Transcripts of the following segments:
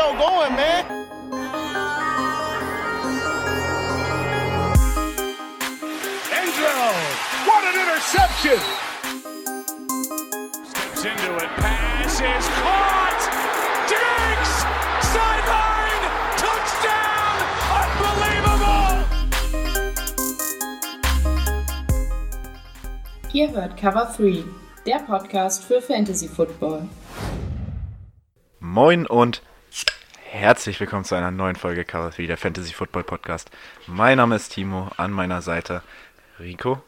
show going, man. Enzo, what an interception! Steps into it, pass is caught! Diggs! Sideline! Touchdown! Unbelievable! Ihr hört Cover 3, der Podcast für Fantasy Football. Moin und herzlich willkommen zu einer neuen Folge Cover 3, der Fantasy Football Podcast. Mein Name ist Timo, an meiner Seite Rico.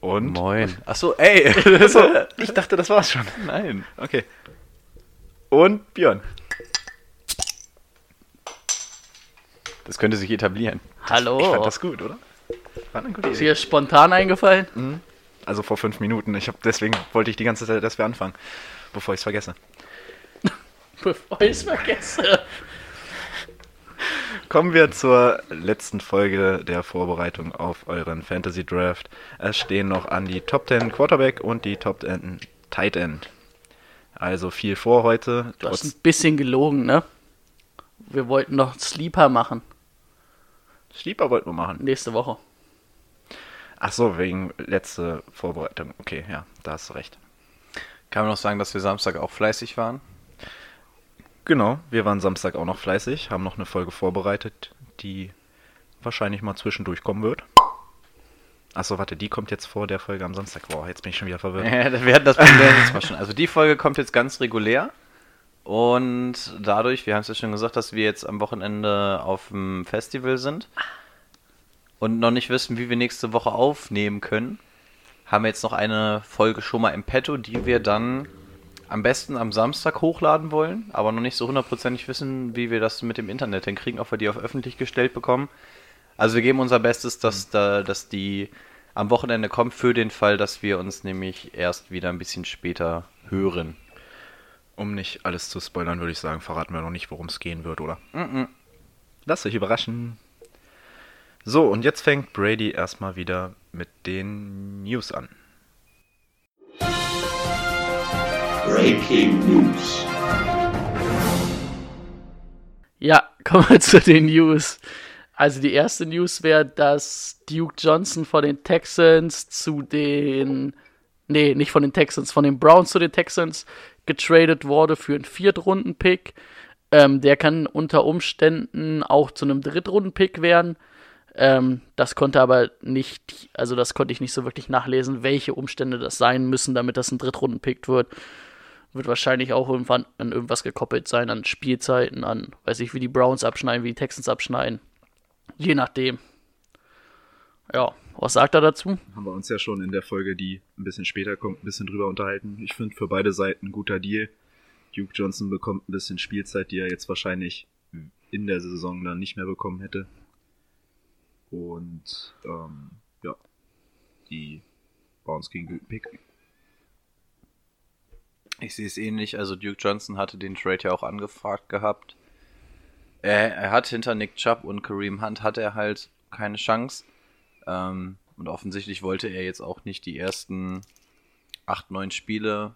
Und? Moin. Achso, ey. Achso, ich dachte, das war's schon. Nein. Okay. Und Björn. Das könnte sich etablieren. Hallo. Ich fand das gut, oder? War eine gute Ist Idee. dir spontan eingefallen? Also vor fünf Minuten. Ich hab, deswegen wollte ich die ganze Zeit, dass wir anfangen, bevor ich es vergesse. Bevor ich es vergesse. Kommen wir zur letzten Folge der Vorbereitung auf euren Fantasy Draft. Es stehen noch an die Top 10 Quarterback und die Top 10 Tight End. Also viel vor heute. Du hast ein bisschen gelogen, ne? Wir wollten noch Sleeper machen. Sleeper wollten wir machen. Nächste Woche. Ach so, wegen letzte Vorbereitung. Okay, ja, da hast du recht. Kann man noch sagen, dass wir Samstag auch fleißig waren? Genau, wir waren Samstag auch noch fleißig, haben noch eine Folge vorbereitet, die wahrscheinlich mal zwischendurch kommen wird. Achso, warte, die kommt jetzt vor der Folge am Samstag. Boah, jetzt bin ich schon wieder verwirrt. Ja, wir hatten das Problem jetzt mal schon. Also die Folge kommt jetzt ganz regulär. Und dadurch, wir haben es ja schon gesagt, dass wir jetzt am Wochenende auf dem Festival sind und noch nicht wissen, wie wir nächste Woche aufnehmen können, haben wir jetzt noch eine Folge schon mal im Petto, die wir dann am besten am Samstag hochladen wollen, aber noch nicht so hundertprozentig wissen, wie wir das mit dem Internet hinkriegen, ob wir die auf öffentlich gestellt bekommen. Also wir geben unser Bestes, dass, da, dass die am Wochenende kommt, für den Fall, dass wir uns nämlich erst wieder ein bisschen später hören. Um nicht alles zu spoilern, würde ich sagen, verraten wir noch nicht, worum es gehen wird, oder? Lasst euch überraschen. So, und jetzt fängt Brady erstmal wieder mit den News an. Breaking News. Ja, kommen wir zu den News. Also die erste News wäre, dass Duke Johnson von den Texans zu den, nee, nicht von den Texans, von den Browns zu den Texans getradet wurde für einen Viertrunden-Pick. Ähm, der kann unter Umständen auch zu einem Drittrunden-Pick werden. Ähm, das konnte aber nicht, also das konnte ich nicht so wirklich nachlesen, welche Umstände das sein müssen, damit das ein Drittrunden-Pick wird. Wird wahrscheinlich auch irgendwann an irgendwas gekoppelt sein, an Spielzeiten, an, weiß ich, wie die Browns abschneiden, wie die Texans abschneiden. Je nachdem. Ja, was sagt er dazu? Haben wir uns ja schon in der Folge, die ein bisschen später kommt, ein bisschen drüber unterhalten. Ich finde für beide Seiten ein guter Deal. Duke Johnson bekommt ein bisschen Spielzeit, die er jetzt wahrscheinlich in der Saison dann nicht mehr bekommen hätte. Und ähm, ja, die Browns gegen guten Pick. Ich sehe es ähnlich, also Duke Johnson hatte den Trade ja auch angefragt gehabt. Er, er hat hinter Nick Chubb und Kareem Hunt hat er halt keine Chance. Ähm, und offensichtlich wollte er jetzt auch nicht die ersten 8, 9 Spiele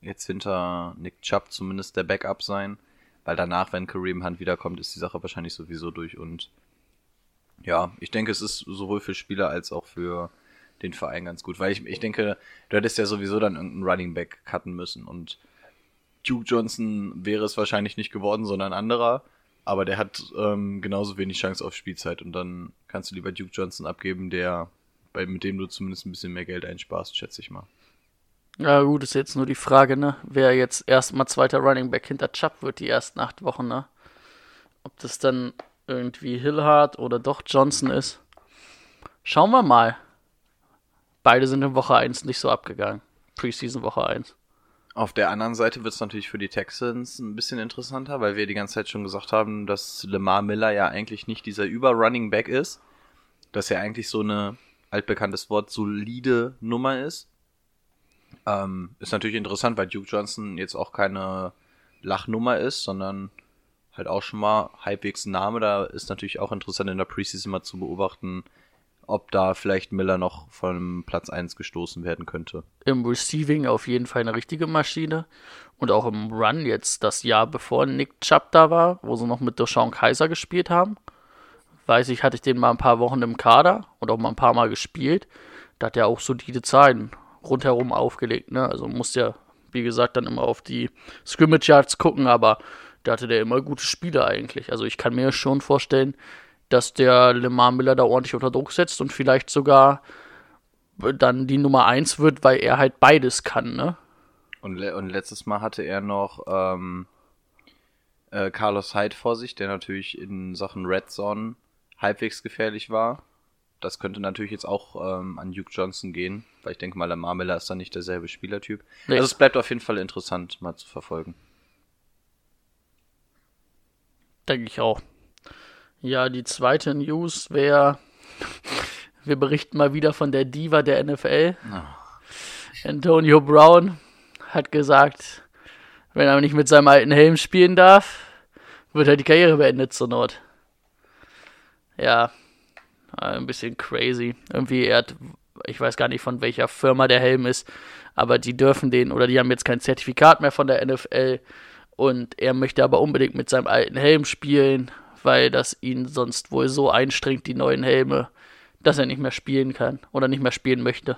jetzt hinter Nick Chubb zumindest der Backup sein. Weil danach, wenn Kareem Hunt wiederkommt, ist die Sache wahrscheinlich sowieso durch. Und ja, ich denke, es ist sowohl für Spieler als auch für den Verein ganz gut. Weil ich, ich denke, du hättest ja sowieso dann irgendeinen Running Back cutten müssen. Und Duke Johnson wäre es wahrscheinlich nicht geworden, sondern ein anderer. Aber der hat ähm, genauso wenig Chance auf Spielzeit. Und dann kannst du lieber Duke Johnson abgeben, der, bei, mit dem du zumindest ein bisschen mehr Geld einsparst, schätze ich mal. Ja, gut, ist jetzt nur die Frage, ne? Wer jetzt erstmal zweiter Running Back hinter Chubb wird die ersten acht Wochen, ne? Ob das dann irgendwie Hillhard oder doch Johnson ist. Schauen wir mal. Beide sind in Woche 1 nicht so abgegangen. Preseason Woche 1. Auf der anderen Seite wird es natürlich für die Texans ein bisschen interessanter, weil wir die ganze Zeit schon gesagt haben, dass Lamar Miller ja eigentlich nicht dieser Über-Running Back ist. Dass er eigentlich so eine, altbekanntes Wort, solide Nummer ist. Ähm, ist natürlich interessant, weil Duke Johnson jetzt auch keine Lachnummer ist, sondern halt auch schon mal halbwegs Name. Da ist natürlich auch interessant in der Preseason mal zu beobachten, ob da vielleicht Miller noch von Platz 1 gestoßen werden könnte. Im Receiving auf jeden Fall eine richtige Maschine. Und auch im Run jetzt das Jahr bevor Nick Chubb da war, wo sie noch mit Deshaun Kaiser gespielt haben. Weiß ich, hatte ich den mal ein paar Wochen im Kader und auch mal ein paar Mal gespielt. Da hat er auch solide Zahlen rundherum aufgelegt. Ne? Also musste ja, wie gesagt, dann immer auf die Scrimmage Yards gucken, aber da hatte der immer gute Spiele eigentlich. Also ich kann mir schon vorstellen, dass der Lemar Miller da ordentlich unter Druck setzt und vielleicht sogar dann die Nummer 1 wird, weil er halt beides kann, ne? Und, le und letztes Mal hatte er noch ähm, äh, Carlos Hyde vor sich, der natürlich in Sachen Red Zone halbwegs gefährlich war. Das könnte natürlich jetzt auch ähm, an Duke Johnson gehen, weil ich denke mal, Lamar Miller ist dann nicht derselbe Spielertyp. Nee. Also es bleibt auf jeden Fall interessant, mal zu verfolgen. Denke ich auch. Ja, die zweite News wäre, wir berichten mal wieder von der Diva der NFL. Antonio Brown hat gesagt, wenn er nicht mit seinem alten Helm spielen darf, wird er die Karriere beendet zur Not. Ja, ein bisschen crazy. Irgendwie, er hat, ich weiß gar nicht von welcher Firma der Helm ist, aber die dürfen den, oder die haben jetzt kein Zertifikat mehr von der NFL. Und er möchte aber unbedingt mit seinem alten Helm spielen, weil das ihn sonst wohl so einstrengt, die neuen Helme, dass er nicht mehr spielen kann oder nicht mehr spielen möchte.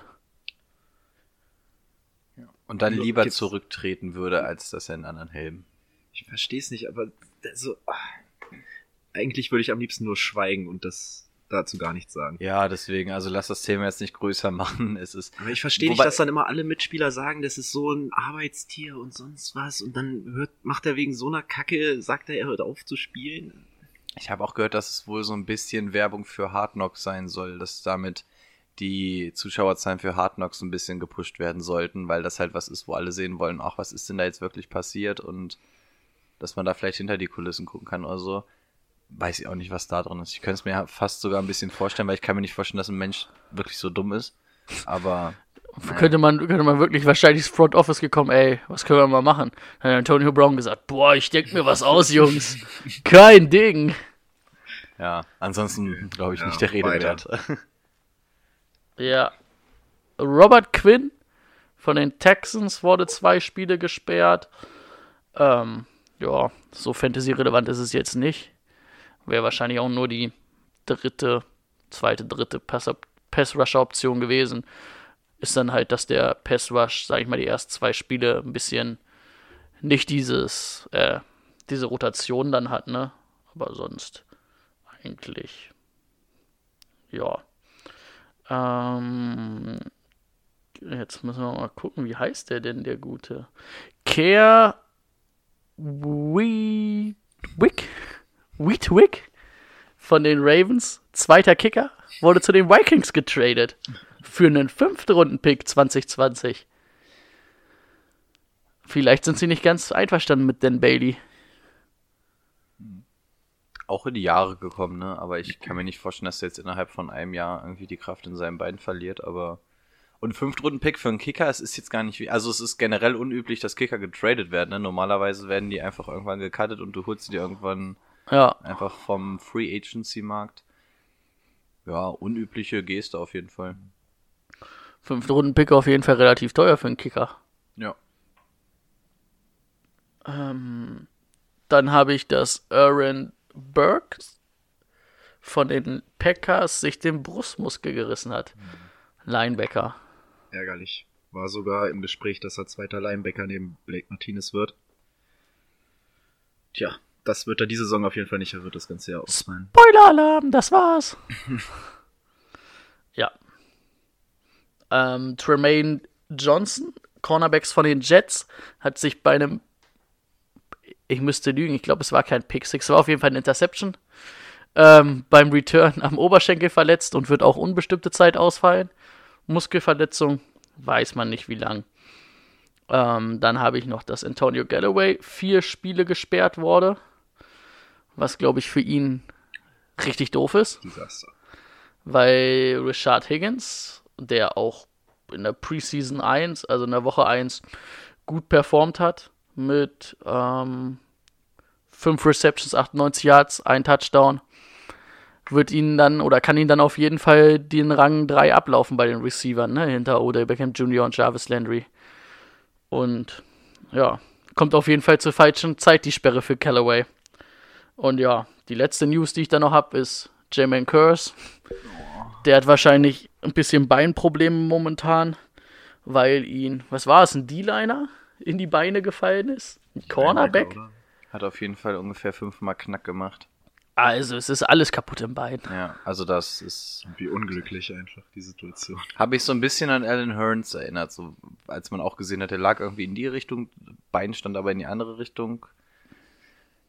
Und dann Also, lieber gibt's- zurücktreten würde, als dass er einen anderen Helm. Ich verstehe es nicht, aber so, ah, eigentlich würde ich am liebsten nur schweigen und das dazu gar nichts sagen. Ja, deswegen, also lass das Thema jetzt nicht größer machen. Es ist. Aber ich verstehe nicht, dass dann immer alle Mitspieler sagen, das ist so ein Arbeitstier und sonst was und dann hört, macht er wegen so einer Kacke, sagt er, er hört auf zu spielen. Ich habe auch gehört, dass es wohl so ein bisschen Werbung für Hard Knocks sein soll, dass damit die Zuschauerzahlen für Hard Knocks ein bisschen gepusht werden sollten, weil das halt was ist, wo alle sehen wollen, ach, was ist denn da jetzt wirklich passiert und dass man da vielleicht hinter die Kulissen gucken kann oder so. Weiß ich auch nicht, was da drin ist. Ich könnte es mir fast sogar ein bisschen vorstellen, weil ich kann mir nicht vorstellen, dass ein Mensch wirklich so dumm ist. Aber Könnte man, könnte man wirklich wahrscheinlich ins Front Office gekommen, ey, was können wir mal machen? Dann hat Antonio Brown gesagt, boah, ich denk mir was aus, Jungs. Kein Ding. ja, ansonsten glaube ich Ja, nicht der Rede wert. Ja. Robert Quinn von den Texans wurde zwei Spiele gesperrt. Ähm, ja, so Fantasy-relevant ist es jetzt nicht. Wäre wahrscheinlich auch nur die dritte, zweite, dritte Pass- Pass-Rusher-Option gewesen. Ist dann halt, dass der Pass-Rush, sag ich mal, die ersten zwei Spiele ein bisschen nicht dieses, äh, diese Rotation dann hat, ne? Aber sonst eigentlich, ja. Ähm, jetzt müssen wir mal gucken, wie heißt der denn, der Gute? Care Wheatwick? Wheatwick von den Ravens, zweiter Kicker, wurde zu den Vikings getradet. Für einen fünften Runden-Pick 2020. Vielleicht sind sie nicht ganz einverstanden mit Dan Bailey. auch in die Jahre gekommen, ne? Aber ich kann mir nicht vorstellen, dass er jetzt innerhalb von einem Jahr irgendwie die Kraft in seinen Beinen verliert, aber. Und Fünftrunden-Pick für einen Kicker, es ist jetzt gar nicht wie. Also es ist generell unüblich, dass Kicker getradet werden, ne? Normalerweise werden die einfach irgendwann gecuttet und du holst sie dir irgendwann Ja, einfach vom Free Agency-Markt. Ja, unübliche Geste auf jeden Fall. Fünften Runden-Pick auf jeden Fall relativ teuer für einen Kicker. Ja. Ähm, dann habe ich, dass Aaron Burke von den Packers sich den Brustmuskel gerissen hat. Linebacker. Ärgerlich. War sogar im Gespräch, dass er zweiter Linebacker neben Blake Martinez wird. Tja, das wird er diese Saison auf jeden Fall nicht, er wird das ganze Jahr ausfallen. Spoiler-Alarm, das war's. ja. Ähm, Tremaine Johnson, Cornerbacks von den Jets, hat sich bei einem, ich müsste lügen, ich glaube, es war kein Pick Six, es war auf jeden Fall ein Interception, ähm, beim Return am Oberschenkel verletzt und wird auch unbestimmte Zeit ausfallen. Muskelverletzung, weiß man nicht wie lang. Ähm, dann habe ich noch, dass Antonio Galloway vier Spiele gesperrt wurde, was glaube ich für ihn richtig doof ist Desaster. weil Richard Higgins, der auch in der Preseason 1, also in der Woche 1, gut performt hat, mit ähm, 5 Receptions, 98 Yards, ein Touchdown, wird ihn dann oder kann ihn dann auf jeden Fall den Rang 3 ablaufen bei den Receivern, ne? Hinter Odell Beckham Jr. und Jarvis Landry. Und ja, kommt auf jeden Fall zur falschen Zeit die Sperre für Callaway. Und ja, die letzte News, die ich da noch habe, ist Jermaine Curse. Der hat wahrscheinlich ein bisschen Beinprobleme momentan, weil ihn, was war es, ein D-Liner in die Beine gefallen ist? Ein Cornerback? Hat auf jeden Fall ungefähr fünfmal Knack gemacht. Also, es ist alles kaputt im Bein. Ja, also das ist. Wie unglücklich einfach die Situation. Habe ich so ein bisschen an Alan Hearns erinnert, so als man auch gesehen hat, der lag irgendwie in die Richtung, Bein stand aber in die andere Richtung.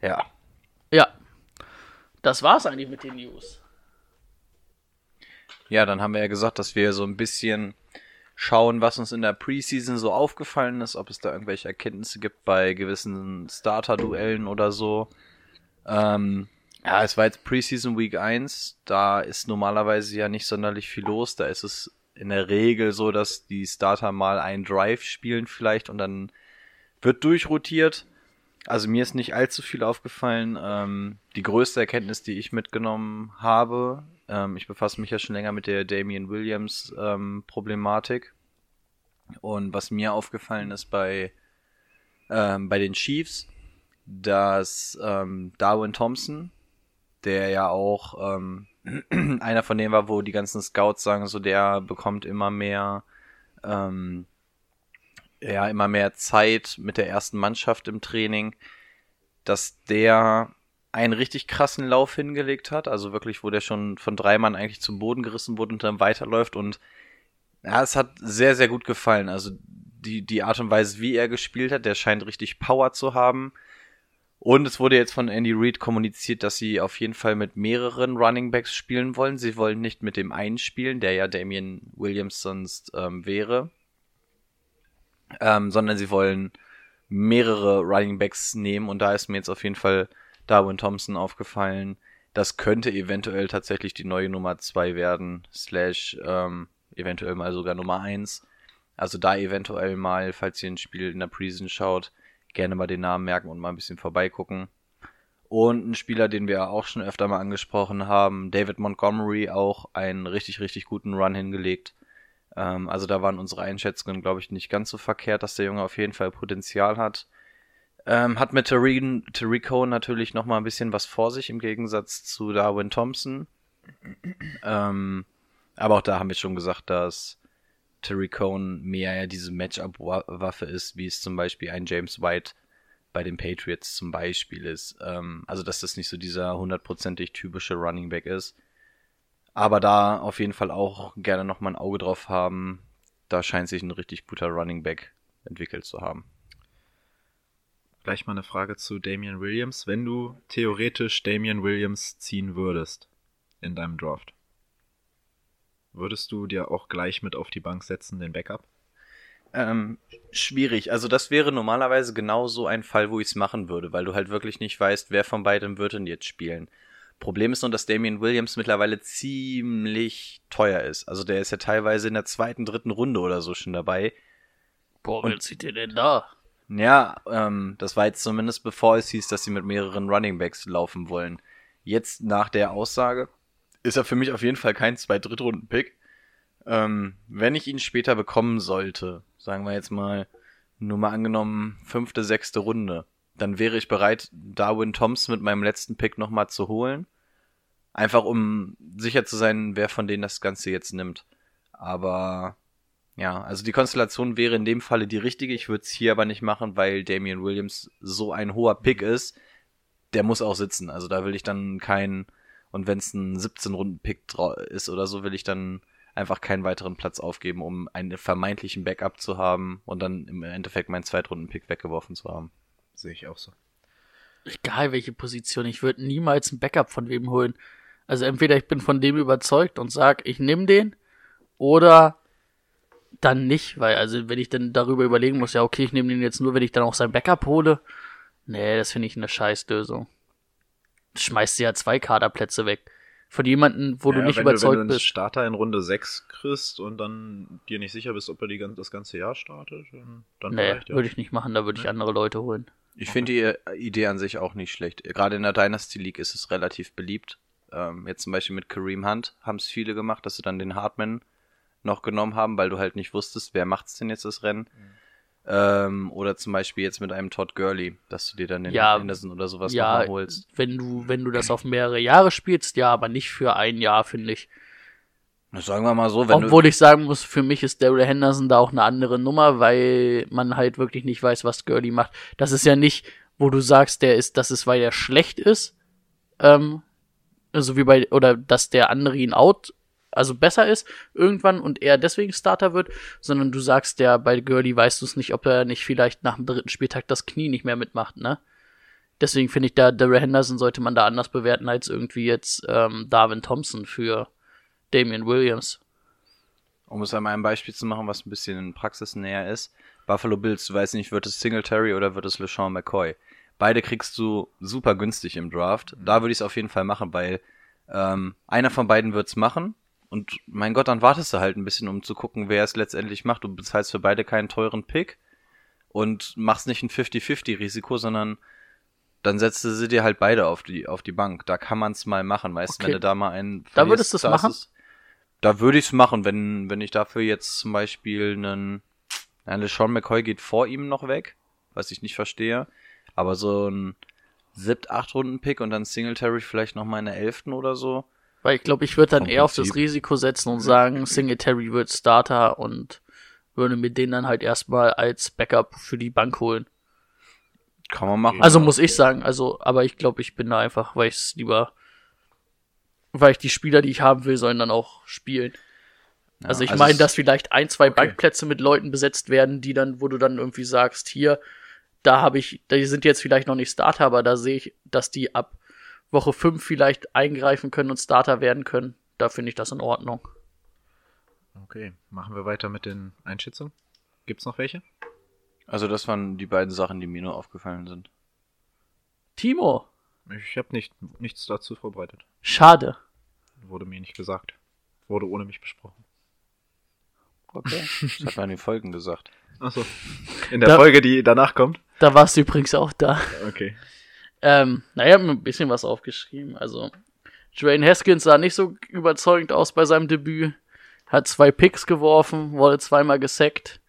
Ja. Ja. Das war's eigentlich mit den News. Ja, dann haben wir ja gesagt, dass wir so ein bisschen schauen, was uns in der Preseason so aufgefallen ist, ob es da irgendwelche Erkenntnisse gibt bei gewissen Starter-Duellen oder so. Ähm, ja, es war jetzt Preseason Week 1, da ist normalerweise ja nicht sonderlich viel los, da ist es in der Regel so, dass die Starter mal einen Drive spielen vielleicht und dann wird durchrotiert. Also mir ist nicht allzu viel aufgefallen. Ähm, die größte Erkenntnis, die ich mitgenommen habe, ähm, ich befasse mich ja schon länger mit der Damian Williams ähm, Problematik. Und was mir aufgefallen ist bei, ähm, bei den Chiefs, dass ähm, Darwin Thompson, der ja auch ähm, einer von denen war, wo die ganzen Scouts sagen, so der bekommt immer mehr, ähm, ja, immer mehr Zeit mit der ersten Mannschaft im Training, dass der einen richtig krassen Lauf hingelegt hat, also wirklich, wo der schon von drei Mann eigentlich zum Boden gerissen wurde und dann weiterläuft und ja, es hat sehr, sehr gut gefallen. Also die, die Art und Weise, wie er gespielt hat, der scheint richtig Power zu haben. Und es wurde jetzt von Andy Reid kommuniziert, dass sie auf jeden Fall mit mehreren Running Backs spielen wollen. Sie wollen nicht mit dem einen spielen, der ja Damian Williams sonst ähm, wäre, ähm, sondern sie wollen mehrere Running Backs nehmen. Und da ist mir jetzt auf jeden Fall Darwin Thompson aufgefallen. Das könnte eventuell tatsächlich die neue Nummer zwei werden, slash ähm, eventuell mal sogar Nummer eins. Also da eventuell mal, falls ihr ein Spiel in der Preseason schaut, gerne mal den Namen merken und mal ein bisschen vorbeigucken. Und ein Spieler, den wir auch schon öfter mal angesprochen haben, David Montgomery, auch einen richtig, richtig guten Run hingelegt. Ähm, also da waren unsere Einschätzungen, glaube ich, nicht ganz so verkehrt, dass der Junge auf jeden Fall Potenzial hat. Ähm, hat mit Tarico natürlich noch mal ein bisschen was vor sich im Gegensatz zu Darwin Thompson. Ähm, aber auch da haben wir schon gesagt, dass Terry Cohn mehr ja diese Matchup-Waffe ist, wie es zum Beispiel ein James White bei den Patriots zum Beispiel ist. Ähm, also, dass das nicht so dieser hundertprozentig typische Running Back ist. Aber da auf jeden Fall auch gerne nochmal ein Auge drauf haben. Da scheint sich ein richtig guter Running Back entwickelt zu haben. Gleich mal eine Frage zu Damian Williams. Wenn du theoretisch Damian Williams ziehen würdest in deinem Draft, würdest du dir auch gleich mit auf die Bank setzen, den Backup? Ähm, schwierig. Also das wäre normalerweise genau so ein Fall, wo ich es machen würde, weil du halt wirklich nicht weißt, wer von beiden wird denn jetzt spielen. Problem ist nur, dass Damian Williams mittlerweile ziemlich teuer ist. Also der ist ja teilweise in der zweiten, dritten Runde oder so schon dabei. Boah, wer zieht ihr denn da? Ja, ähm, das war jetzt zumindest bevor es hieß, dass sie mit mehreren Running Backs laufen wollen. Jetzt nach der Aussage ist er für mich auf jeden Fall kein Zwei-Drittrunden-Pick. Ähm, wenn ich ihn später bekommen sollte, sagen wir jetzt mal, nur mal angenommen, fünfte, sechste Runde, dann wäre ich bereit, Darwin Thompson mit meinem letzten Pick nochmal zu holen. Einfach um sicher zu sein, wer von denen das Ganze jetzt nimmt. Aber ja, also die Konstellation wäre in dem Falle die richtige. Ich würde es hier aber nicht machen, weil Damian Williams so ein hoher Pick ist. Der muss auch sitzen. Also da will ich dann keinen, und wenn es ein 17-Runden-Pick ist oder so, will ich dann einfach keinen weiteren Platz aufgeben, um einen vermeintlichen Backup zu haben und dann im Endeffekt meinen Zweitrunden-Pick weggeworfen zu haben. Sehe ich auch so. Egal welche Position, ich würde niemals ein Backup von wem holen. Also entweder ich bin von dem überzeugt und sag, ich nehme den, oder dann nicht, weil also wenn ich dann darüber überlegen muss, ja okay, ich nehme den jetzt nur, wenn ich dann auch sein Backup hole. Nee, das finde ich eine Scheißlösung. Schmeißt ja zwei Kaderplätze weg. Von jemanden, wo ja, du nicht überzeugt du, wenn du einen bist. Starter in Runde 6 kriegst und dann dir nicht sicher bist, ob er die, das ganze Jahr startet, dann, dann Nee, vielleicht, ja. würde ich nicht machen, da würde ich Nee. andere Leute holen. Ich finde die Idee an sich auch nicht schlecht. Gerade in der Dynasty League ist es relativ beliebt. Ähm, jetzt zum Beispiel mit Kareem Hunt haben es viele gemacht, dass sie dann den Hartman noch genommen haben, weil du halt nicht wusstest, wer macht's denn jetzt das Rennen. Ähm, oder zum Beispiel jetzt mit einem Todd Gurley, dass du dir dann den Ja, Anderson oder sowas ja, nochmal holst. wenn du, wenn du das auf mehrere Jahre spielst, ja, aber nicht für ein Jahr, finde ich. Sagen wir mal so, wenn Obwohl ich sagen muss, für mich ist Daryl Henderson da auch eine andere Nummer, weil man halt wirklich nicht weiß, was Gurley macht. Das ist ja nicht, wo du sagst, der ist, das ist, weil er schlecht ist, ähm, so wie bei, oder dass der andere ihn out, also besser ist irgendwann und er deswegen Starter wird, sondern du sagst ja, bei Gurley weißt du es nicht, ob er nicht vielleicht nach dem dritten Spieltag das Knie nicht mehr mitmacht, ne? Deswegen finde ich da, Daryl Henderson sollte man da anders bewerten als irgendwie jetzt ähm, Darwin Thompson für Damian Williams. Um es einmal ein Beispiel zu machen, was ein bisschen praxisnäher ist. Buffalo Bills, du weißt nicht, wird es Singletary oder wird es LeSean McCoy? Beide kriegst du super günstig im Draft. Da würde ich es auf jeden Fall machen, weil ähm, einer von beiden wird es machen. Und mein Gott, dann wartest du halt ein bisschen, um zu gucken, wer es letztendlich macht. Du bezahlst für beide keinen teuren Pick und machst nicht ein 50-50-Risiko, sondern dann setzt du sie dir halt beide auf die, auf die Bank. Da kann man es mal machen, weißt du, Okay. wenn du da mal einen. Da würdest da ist machen? es- Da würde ich es machen, wenn, wenn ich dafür jetzt zum Beispiel einen. Ja, LeSean McCoy geht vor ihm noch weg, was ich nicht verstehe. Aber so ein siebt, acht Runden Pick und dann Singletary vielleicht noch mal in der elften oder so. Weil ich glaube, ich würde dann eher auf das. Risiko setzen und sagen, Singletary wird Starter und würde mir den dann halt erstmal als Backup für die Bank holen. Kann man machen. Also muss ich sagen, also, aber ich glaube, ich bin da einfach, weil ich es lieber, weil ich die Spieler, die ich haben will, sollen dann auch spielen. Ja, also ich also meine, dass vielleicht ein, zwei Okay. Bankplätze mit Leuten besetzt werden, die dann, wo du dann irgendwie sagst, hier, da habe ich, die sind jetzt vielleicht noch nicht Starter, aber da sehe ich, dass die ab Woche 5 vielleicht eingreifen können und Starter werden können. Da finde ich das in Ordnung. Okay, machen wir weiter mit den Einschätzungen. Gibt's noch welche? Also das waren die beiden Sachen, die mir nur aufgefallen sind. Timo, Ich habe nicht, nichts dazu vorbereitet. schade. Wurde mir nicht gesagt. Wurde ohne mich besprochen. Okay. Das hat man in den Folgen gesagt. Achso. In der Da- Folge, die danach kommt? Da warst du übrigens auch da. Okay. Ähm, naja, ich hab mir ein bisschen was aufgeschrieben. Also, Dwayne Haskins sah nicht so überzeugend aus bei seinem Debüt. Hat zwei Picks geworfen, wurde zweimal gesackt.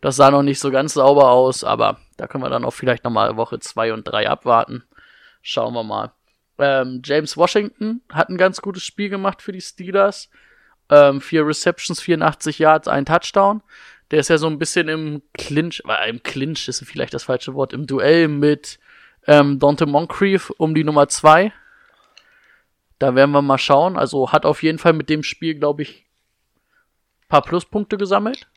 Das sah noch nicht so ganz sauber aus, aber da können wir dann auch vielleicht nochmal Woche zwei und drei abwarten. Schauen wir mal. Ähm, James Washington hat ein ganz gutes Spiel gemacht für die Steelers. Ähm, vier Receptions, 84 Yards, ein Touchdown. Der ist ja so ein bisschen im Clinch, äh, im Clinch ist vielleicht das falsche Wort, im Duell mit ähm, Dante Moncrief um die Nummer zwei. Da werden wir mal schauen. Also hat auf jeden Fall mit dem Spiel, glaube ich, paar Pluspunkte gesammelt.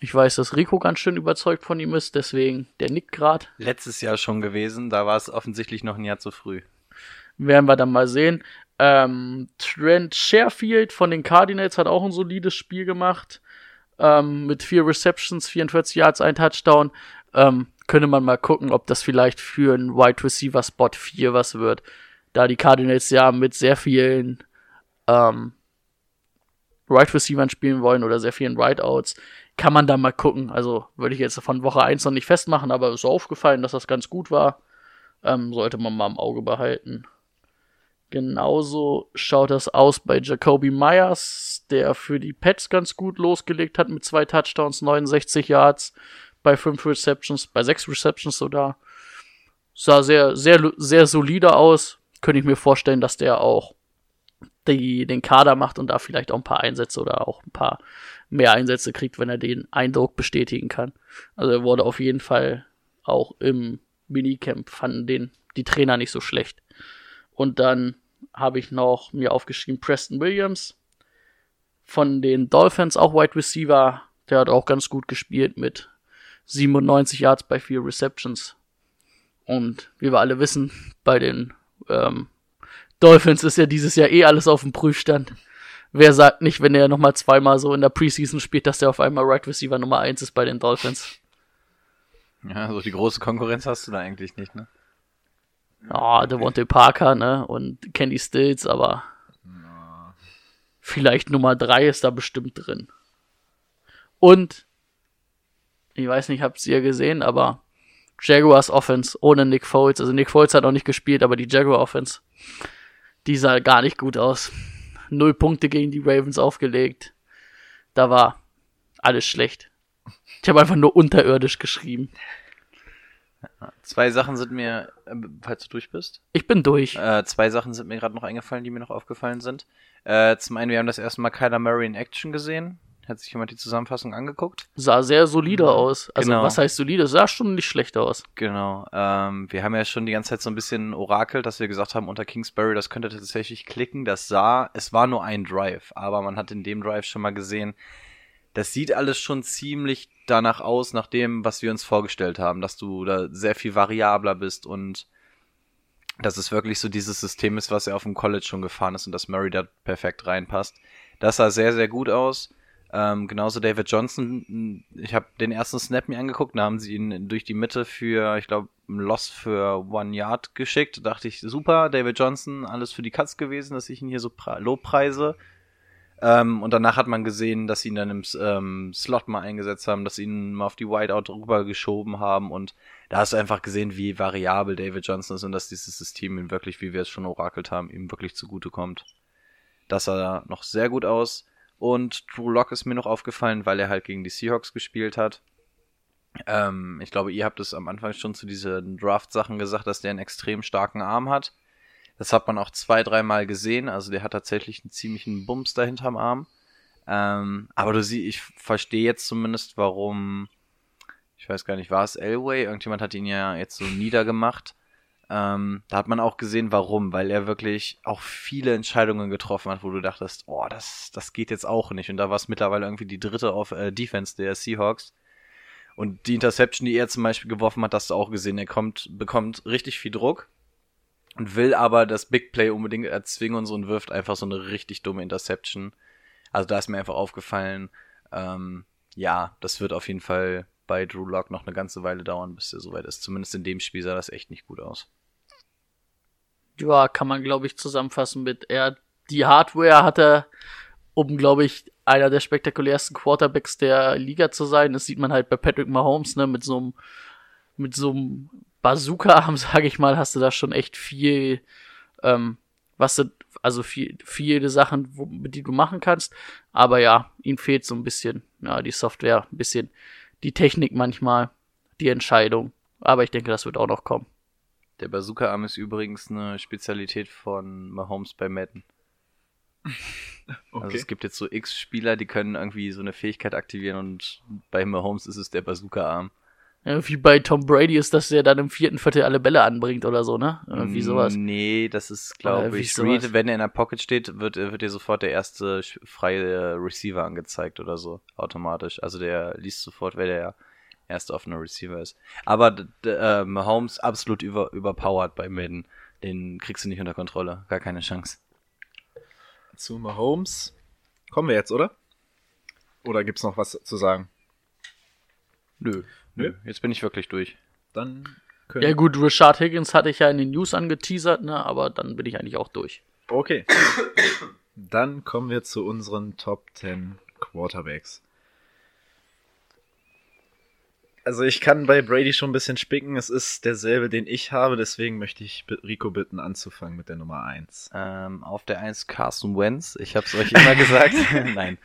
Ich weiß, dass Rico ganz schön überzeugt von ihm ist, deswegen der nickt grad. Letztes Jahr schon gewesen, da war es offensichtlich noch ein Jahr zu früh. Werden wir dann mal sehen. Ähm, Trent Sherfield von den Cardinals hat auch ein solides Spiel gemacht. Ähm, mit vier Receptions, 44 Yards, ein Touchdown. Ähm, könnte man mal gucken, ob das vielleicht für einen Wide Receiver Spot 4 was wird. Da die Cardinals ja mit sehr vielen ähm, Wide Receivern spielen wollen oder sehr vielen Wideouts, kann man da mal gucken. Also würde ich jetzt von Woche 1 noch nicht festmachen, aber ist aufgefallen, dass das ganz gut war. Ähm, sollte man mal im Auge behalten. Genauso schaut das aus bei Jacoby Myers, der für die Pets ganz gut losgelegt hat mit zwei Touchdowns, 69 Yards, bei fünf Receptions, bei sechs Receptions sogar. Sah sehr, sehr, sehr solide aus. Könnte ich mir vorstellen, dass der auch die, den Kader macht und da vielleicht auch ein paar Einsätze oder auch ein paar mehr Einsätze kriegt, wenn er den Eindruck bestätigen kann. Also er wurde auf jeden Fall auch im Minicamp, fanden den die Trainer nicht so schlecht. Und dann habe ich noch mir aufgeschrieben Preston Williams von den Dolphins, auch Wide Receiver. Der hat auch ganz gut gespielt mit 97 Yards bei vier Receptions. Und wie wir alle wissen, bei den ähm, Dolphins ist ja dieses Jahr eh alles auf dem Prüfstand. Wer sagt nicht, wenn er nochmal zweimal so in der Preseason spielt, dass der auf einmal Right Receiver Nummer 1 ist bei den Dolphins? Ja, so die große Konkurrenz hast du da eigentlich nicht, ne? Ja, Devontae Parker, ne? Und Candy Stills, aber vielleicht Nummer 3 ist da bestimmt drin. Und ich weiß nicht, habt ihr gesehen, aber Jaguars Offense ohne Nick Foles, also Nick Foles hat auch nicht gespielt, aber die Jaguar Offense, Die sah gar nicht gut aus. Null Punkte gegen die Ravens aufgelegt. Da war alles schlecht. Ich habe einfach nur unterirdisch geschrieben. Zwei Sachen sind mir, äh, falls du durch bist, Ich bin durch. äh, zwei Sachen sind mir gerade noch eingefallen, die mir noch aufgefallen sind. Äh, zum einen, wir haben das erste Mal Kyler Murray in Action gesehen. Hat sich jemand die Zusammenfassung angeguckt? Sah sehr solide aus. Also, Genau. was heißt solide? Sah schon nicht schlecht aus. Genau. Ähm, wir haben ja schon die ganze Zeit so ein bisschen orakelt, dass wir gesagt haben, unter Kingsbury, das könnte tatsächlich klicken. Das sah, es war nur ein Drive, aber man hat in dem Drive schon mal gesehen, das sieht alles schon ziemlich danach aus, nach dem, was wir uns vorgestellt haben, dass du da sehr viel variabler bist und dass es wirklich so dieses System ist, was er auf dem College schon gefahren ist und dass Murray da perfekt reinpasst. Das sah sehr, sehr gut aus. Ähm, genauso David Johnson. Ich habe den ersten Snap mir angeguckt, da haben sie ihn durch die Mitte für, ich glaube, Loss für One Yard geschickt. Da dachte ich, super, David Johnson, alles für die Katz gewesen, dass ich ihn hier so lobpreise. Ähm, und danach hat man gesehen, dass sie ihn dann im ähm, Slot mal eingesetzt haben, dass sie ihn mal auf die Wideout rüber geschoben haben und da hast du einfach gesehen, wie variabel David Johnson ist und dass dieses System ihm wirklich, wie wir es schon orakelt haben, ihm wirklich zugutekommt. Das sah noch sehr gut aus. Und Drew Lock ist mir noch aufgefallen, weil er halt gegen die Seahawks gespielt hat. Ähm, ich glaube, ihr habt es am Anfang schon zu diesen Draft-Sachen gesagt, dass der einen extrem starken Arm hat. Das hat man auch zwei, dreimal gesehen. Also der hat tatsächlich einen ziemlichen Bums da hinterm Arm. Ähm, aber du siehst, ich verstehe jetzt zumindest, warum, ich weiß gar nicht, war es Elway? Irgendjemand hat ihn ja jetzt so niedergemacht. Ähm, da hat man auch gesehen, warum, weil er wirklich auch viele Entscheidungen getroffen hat, wo du dachtest, oh, das, das geht jetzt auch nicht. Und da war es mittlerweile irgendwie die dritte auf äh, Defense der Seahawks. Und die Interception, die er zum Beispiel geworfen hat, hast du auch gesehen. Er kommt, bekommt richtig viel Druck und will aber das Big Play unbedingt erzwingen und so und wirft einfach so eine richtig dumme Interception. Also da ist mir einfach aufgefallen, ähm, ja, das wird auf jeden Fall bei Drew Lock noch eine ganze Weile dauern, bis er soweit ist. Zumindest in dem Spiel sah das echt nicht gut aus. Ja, kann man, glaube ich, zusammenfassen mit er. Die Hardware hatte, um, glaube ich, einer der spektakulärsten Quarterbacks der Liga zu sein. Das sieht man halt bei Patrick Mahomes, ne, mit so einem, mit so einem Bazooka-Arm, sage ich mal, hast du da schon echt viel, ähm, was du, also viel, viele Sachen, wo, die du machen kannst. Aber ja, ihm fehlt so ein bisschen, ja, die Software, ein bisschen die Technik manchmal, die Entscheidung. Aber ich denke, das wird auch noch kommen. Der Bazooka-Arm ist übrigens eine Spezialität von Mahomes bei Madden. Also es gibt jetzt so X-Spieler, die können irgendwie so eine Fähigkeit aktivieren und bei Mahomes ist es der Bazooka-Arm. Ja, wie bei Tom Brady ist, dass er dann im vierten Viertel alle Bälle anbringt oder so, ne? Irgendwie sowas. Nee, das ist, glaube ich. Reed, wenn er in der Pocket steht, wird, wird dir sofort der erste freie Receiver angezeigt oder so, automatisch. Also der liest sofort, wer der erste offene Receiver ist. Aber äh, Mahomes absolut über, überpowered bei Madden. Den kriegst du nicht unter Kontrolle. Gar keine Chance. Zu Mahomes. Kommen wir jetzt, oder? Oder gibt's noch was zu sagen? Nö. Nö. Jetzt bin ich wirklich durch. Dann können Ja gut, Richard Higgins hatte ich ja in den News angeteasert, ne? Aber dann bin ich eigentlich auch durch. Okay. Dann kommen wir zu unseren Top 10 Quarterbacks. Also ich kann bei Brady schon ein bisschen spicken. Es ist derselbe, den ich habe. Deswegen möchte ich Rico bitten, anzufangen mit der Nummer 1. Ähm, auf der 1 Carson Wentz. Ich habe es euch immer gesagt. Nein.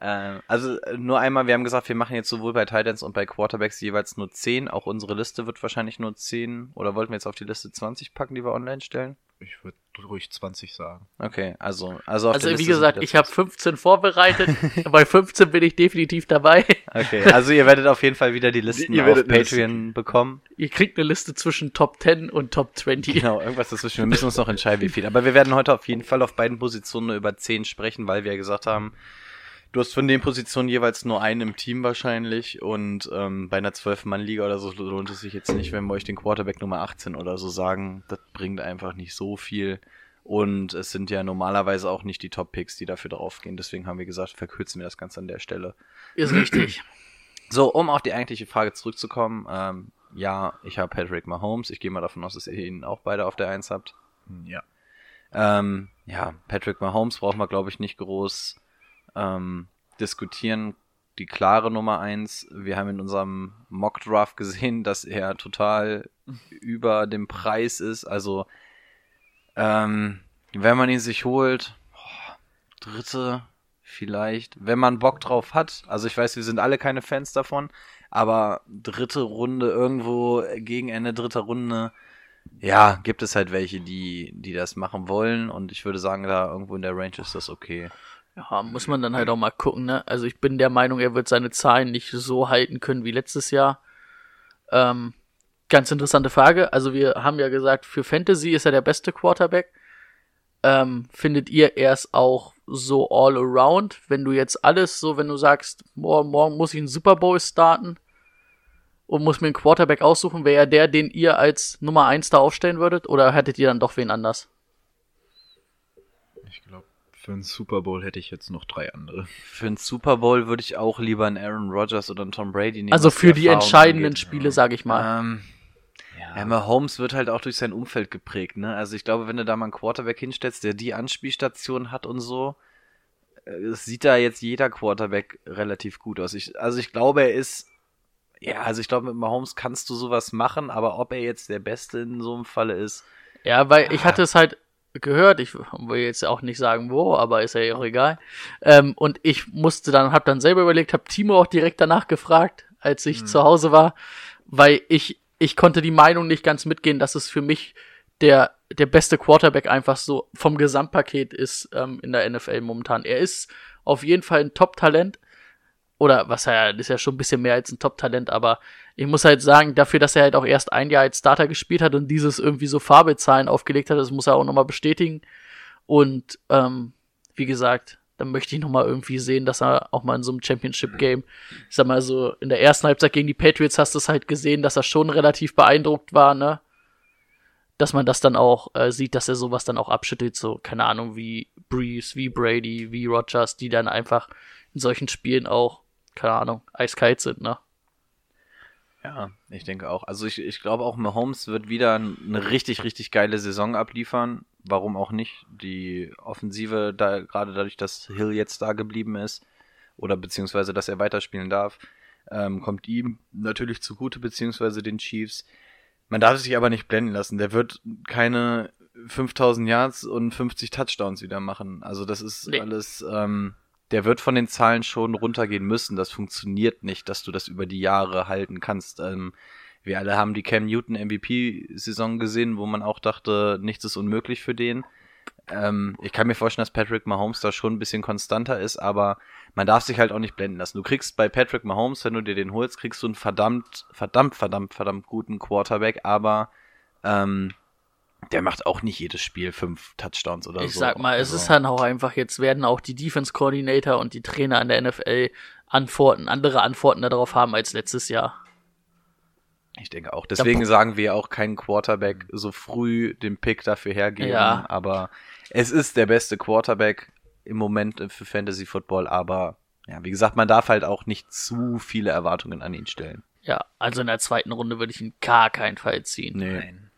Ähm, also äh, nur einmal, wir haben gesagt, wir machen jetzt sowohl bei Titans und bei Quarterbacks jeweils nur 10. Auch unsere Liste wird wahrscheinlich nur 10. Oder wollten wir jetzt auf die Liste 20 packen, die wir online stellen? Ich würde ruhig 20 sagen. Okay, also, also auf Also wie Liste gesagt, ich habe 15 vorbereitet. bei 15 bin ich definitiv dabei. Okay, also ihr werdet auf jeden Fall wieder die Listen Ihr auf Patreon bekommen. Ihr kriegt eine Liste zwischen Top 10 und Top 20. Genau, irgendwas dazwischen. Wir müssen uns noch entscheiden, wie viel. Aber wir werden heute auf jeden Fall auf beiden Positionen nur über 10 sprechen, weil wir ja gesagt haben, du hast von den Positionen jeweils nur einen im Team wahrscheinlich und ähm, bei einer 12-Mann-Liga oder so lohnt es sich jetzt nicht, wenn wir euch den Quarterback Nummer 18 oder so sagen. Das bringt einfach nicht so viel. Und es sind ja normalerweise auch nicht die Top-Picks, die dafür draufgehen. Deswegen haben wir gesagt, verkürzen wir das Ganze an der Stelle. Ist richtig. So, um auf die eigentliche Frage zurückzukommen. Ähm, ja, ich habe Patrick Mahomes. Ich gehe mal davon aus, dass ihr ihn auch beide auf der 1 habt. Ja. Ähm, ja, Patrick Mahomes brauchen wir, glaube ich, nicht groß ähm, diskutieren. Die klare Nummer eins. Wir haben in unserem Mock Draft gesehen, dass er total über dem Preis ist. Also, ähm, wenn man ihn sich holt, boah, dritte vielleicht, wenn man Bock drauf hat. Also ich weiß, wir sind alle keine Fans davon, aber dritte Runde irgendwo gegen Ende dritter Runde, ja, gibt es halt welche, die, die das machen wollen und ich würde sagen, da irgendwo in der Range ist das okay. Ja, muss man dann halt auch mal gucken, ne? Also ich bin der Meinung, er wird seine Zahlen nicht so halten können wie letztes Jahr. Ähm, ganz interessante Frage. Also wir haben ja gesagt, für Fantasy ist er der beste Quarterback. Ähm, findet ihr er ist auch so all around? Wenn du jetzt alles so, wenn du sagst, morgen, morgen muss ich einen Super Bowl starten und muss mir einen Quarterback aussuchen, wäre er der, den ihr als Nummer eins da aufstellen würdet? Oder hättet ihr dann doch wen anders? Ich glaube, für einen Super Bowl hätte ich jetzt noch drei andere. Für einen Super Bowl würde ich auch lieber einen Aaron Rodgers oder einen Tom Brady nehmen. Also für die Erfahrung entscheidenden angeht. Spiele, sage ich mal. Ähm, ja. Mahomes wird halt auch durch sein Umfeld geprägt, ne? Also ich glaube, wenn du da mal einen Quarterback hinstellst, der die Anspielstation hat und so, äh, es sieht da jetzt jeder Quarterback relativ gut aus. Ich, also ich glaube, er ist, ja, also ich glaube, mit Mahomes kannst du sowas machen, aber ob er jetzt der Beste in so einem Falle ist, Ja, weil ich hatte es halt gehört, ich will jetzt auch nicht sagen wo, aber ist ja auch egal. Ähm, und ich musste dann, hab dann selber überlegt, hab Timo auch direkt danach gefragt, als ich zu Hause war, weil ich, ich konnte die Meinung nicht ganz mitgehen, dass es für mich der, der beste Quarterback einfach so vom Gesamtpaket ist ähm, in der NFL momentan. Er ist auf jeden Fall ein Top-Talent. Oder was er ist ja schon ein bisschen mehr als ein Top-Talent, aber ich muss halt sagen, dafür, dass er halt auch erst ein Jahr als Starter gespielt hat und dieses irgendwie so Farbezahlen aufgelegt hat, das muss er auch nochmal bestätigen. Und ähm, wie gesagt, dann möchte ich nochmal irgendwie sehen, dass er auch mal in so einem Championship-Game, ich sag mal so, in der ersten Halbzeit gegen die Patriots hast du es halt gesehen, dass er schon relativ beeindruckt war, ne? Dass man das dann auch äh, sieht, dass er sowas dann auch abschüttelt, so, keine Ahnung, wie Breeze, wie Brady, wie Rogers, die dann einfach in solchen Spielen auch, keine Ahnung, eiskalt sind, ne? Ja, ich denke auch. Also ich, ich glaube auch Mahomes wird wieder eine richtig, richtig geile Saison abliefern. Warum auch nicht? Die Offensive, da gerade dadurch, dass Hill jetzt da geblieben ist, oder beziehungsweise, dass er weiterspielen darf, ähm, kommt ihm natürlich zugute, beziehungsweise den Chiefs. Man darf sich aber nicht blenden lassen. Der wird keine 5000 Yards und 50 Touchdowns wieder machen. Also das ist Nee. alles, ähm, der wird von den Zahlen schon runtergehen müssen. Das funktioniert nicht, dass du das über die Jahre halten kannst. Ähm, wir alle haben die Cam Newton MVP-Saison gesehen, wo man auch dachte, nichts ist unmöglich für den. Ähm, ich kann mir vorstellen, dass Patrick Mahomes da schon ein bisschen konstanter ist, aber man darf sich halt auch nicht blenden lassen. Du kriegst bei Patrick Mahomes, wenn du dir den holst, kriegst du einen verdammt, verdammt, verdammt, verdammt guten Quarterback, aber ähm, der macht auch nicht jedes Spiel fünf Touchdowns oder Ich so. sag mal, es Also- ist dann auch einfach, jetzt werden auch die Defense Coordinator und die Trainer an der NFL Antworten, andere Antworten darauf haben als letztes Jahr. Ich denke auch. Deswegen sagen wir auch keinen Quarterback so früh den Pick dafür hergeben. Ja. Aber es ist der beste Quarterback im Moment für Fantasy Football. Aber ja, wie gesagt, man darf halt auch nicht zu viele Erwartungen an ihn stellen. Ja, also in der zweiten Runde würde ich ihn gar keinen Fall ziehen. Nee. Nein.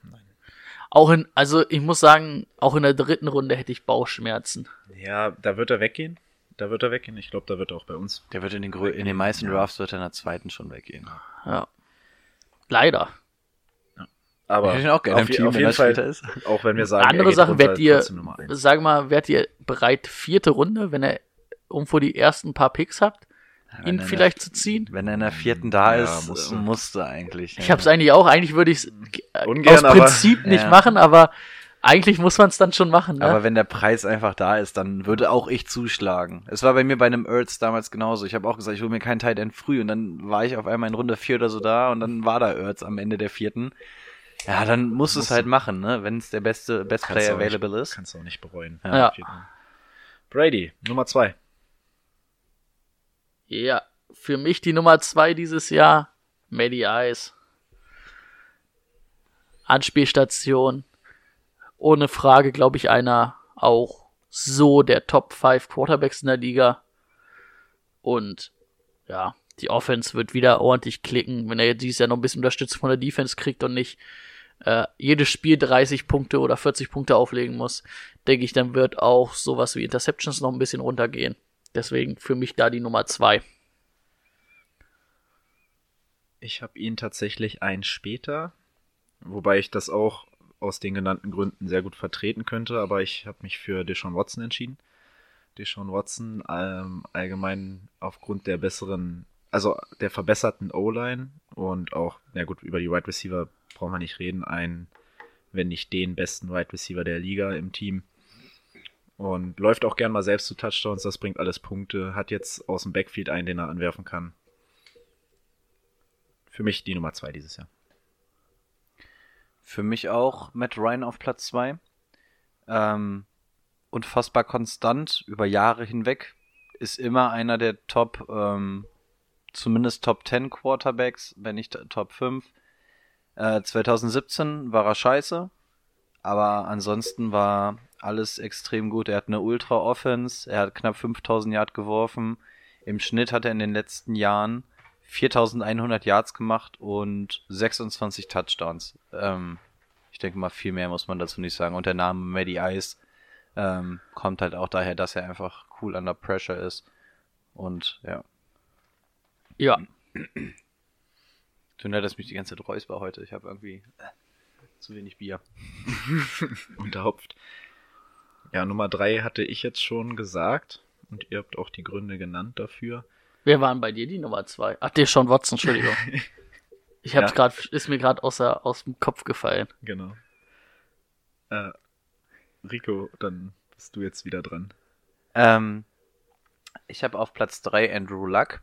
Auch in, also ich muss sagen, auch in der dritten Runde hätte ich Bauchschmerzen. Ja, da wird er weggehen. Da wird er weggehen. Ich glaube, da wird er auch bei uns. Der wird in den, grö- in den meisten Drafts wird er in der zweiten schon weggehen. Ja. Leider. Aber Ich auch gerne auf, Team, auf wenn jeden er Fall, später ist. auch wenn wir sagen, er Andere geht Sache, runter, werdet ihr, sag mal, werdet ihr bereit, vierte Runde, wenn er irgendwo die ersten paar Picks habt, ihn in vielleicht der- zu ziehen? Wenn er in der vierten da Ja, ist, musste. musste eigentlich. Ich hab's eigentlich auch, eigentlich würde ich es Ungern, aus aber- Prinzip nicht Ja. machen, aber eigentlich muss man es dann schon machen, ne? Aber wenn der Preis einfach da ist, dann würde auch ich zuschlagen. Es war bei mir bei einem Earls damals genauso. Ich habe auch gesagt, ich hole mir keinen Tight End früh und dann war ich auf einmal in Runde 4 oder so da und dann war da Earls am Ende der vierten. Ja, dann musst du es halt machen, ne? Wenn es der beste Best Player auch nicht- available ist. Kannst du auch nicht bereuen. Ja. Brady, Nummer zwei. Ja, für mich die Nummer zwei dieses Jahr, Maddie Ice. Anspielstation. Ohne Frage, glaube ich, einer auch so der Top 5 Quarterbacks in der Liga. Und ja, die Offense wird wieder ordentlich klicken, wenn er dieses Jahr noch ein bisschen Unterstützung von der Defense kriegt und nicht äh, jedes Spiel 30 Punkte oder 40 Punkte auflegen muss, denke ich, dann wird auch sowas wie Interceptions noch ein bisschen runtergehen. Deswegen für mich da die Nummer zwei. Ich habe ihn tatsächlich ein später, wobei ich das auch aus den genannten Gründen sehr gut vertreten könnte, aber ich habe mich für Deshaun Watson entschieden. Deshaun Watson ähm, allgemein aufgrund der besseren, also der verbesserten O-Line und auch, na gut, über die Wide Receiver brauchen wir nicht reden, ein, wenn nicht den besten Wide Receiver der Liga im Team. Und läuft auch gern mal selbst zu Touchdowns, das bringt alles Punkte. Hat jetzt aus dem Backfield einen, den er anwerfen kann. Für mich die Nummer zwei dieses Jahr. Für mich auch Matt Ryan auf Platz 2. Ähm, unfassbar konstant über Jahre hinweg. Ist immer einer der Top, ähm, zumindest Top 10 Quarterbacks, wenn nicht Top 5. Äh, 2017 war er scheiße, aber ansonsten war alles extrem gut. Er hat eine Ultra-Offense, er hat knapp 5000 Yard geworfen. Im Schnitt hat er in den letzten Jahren 4100 Yards gemacht und 26 Touchdowns. Ähm, ich denke mal, viel mehr muss man dazu nicht sagen. Und der Name Maddie Ice ähm, kommt halt auch daher, dass er einfach cool under pressure ist. Und ja. Ja, Tut mir leid, dass mich die ganze Zeit räusper heute. Ich habe irgendwie äh, zu wenig Bier. Unterhopft. Ja, Nummer drei hatte ich jetzt schon gesagt. Und ihr habt auch die Gründe genannt dafür. wer waren bei dir die Nummer zwei? Ach, der Sean Watson, Entschuldigung. Ich hab's Ja. grad, ist mir gerade außer aus dem Kopf gefallen. Genau. Äh, Rico, dann bist du jetzt wieder dran. Ähm, ich habe auf Platz 3 Andrew Luck.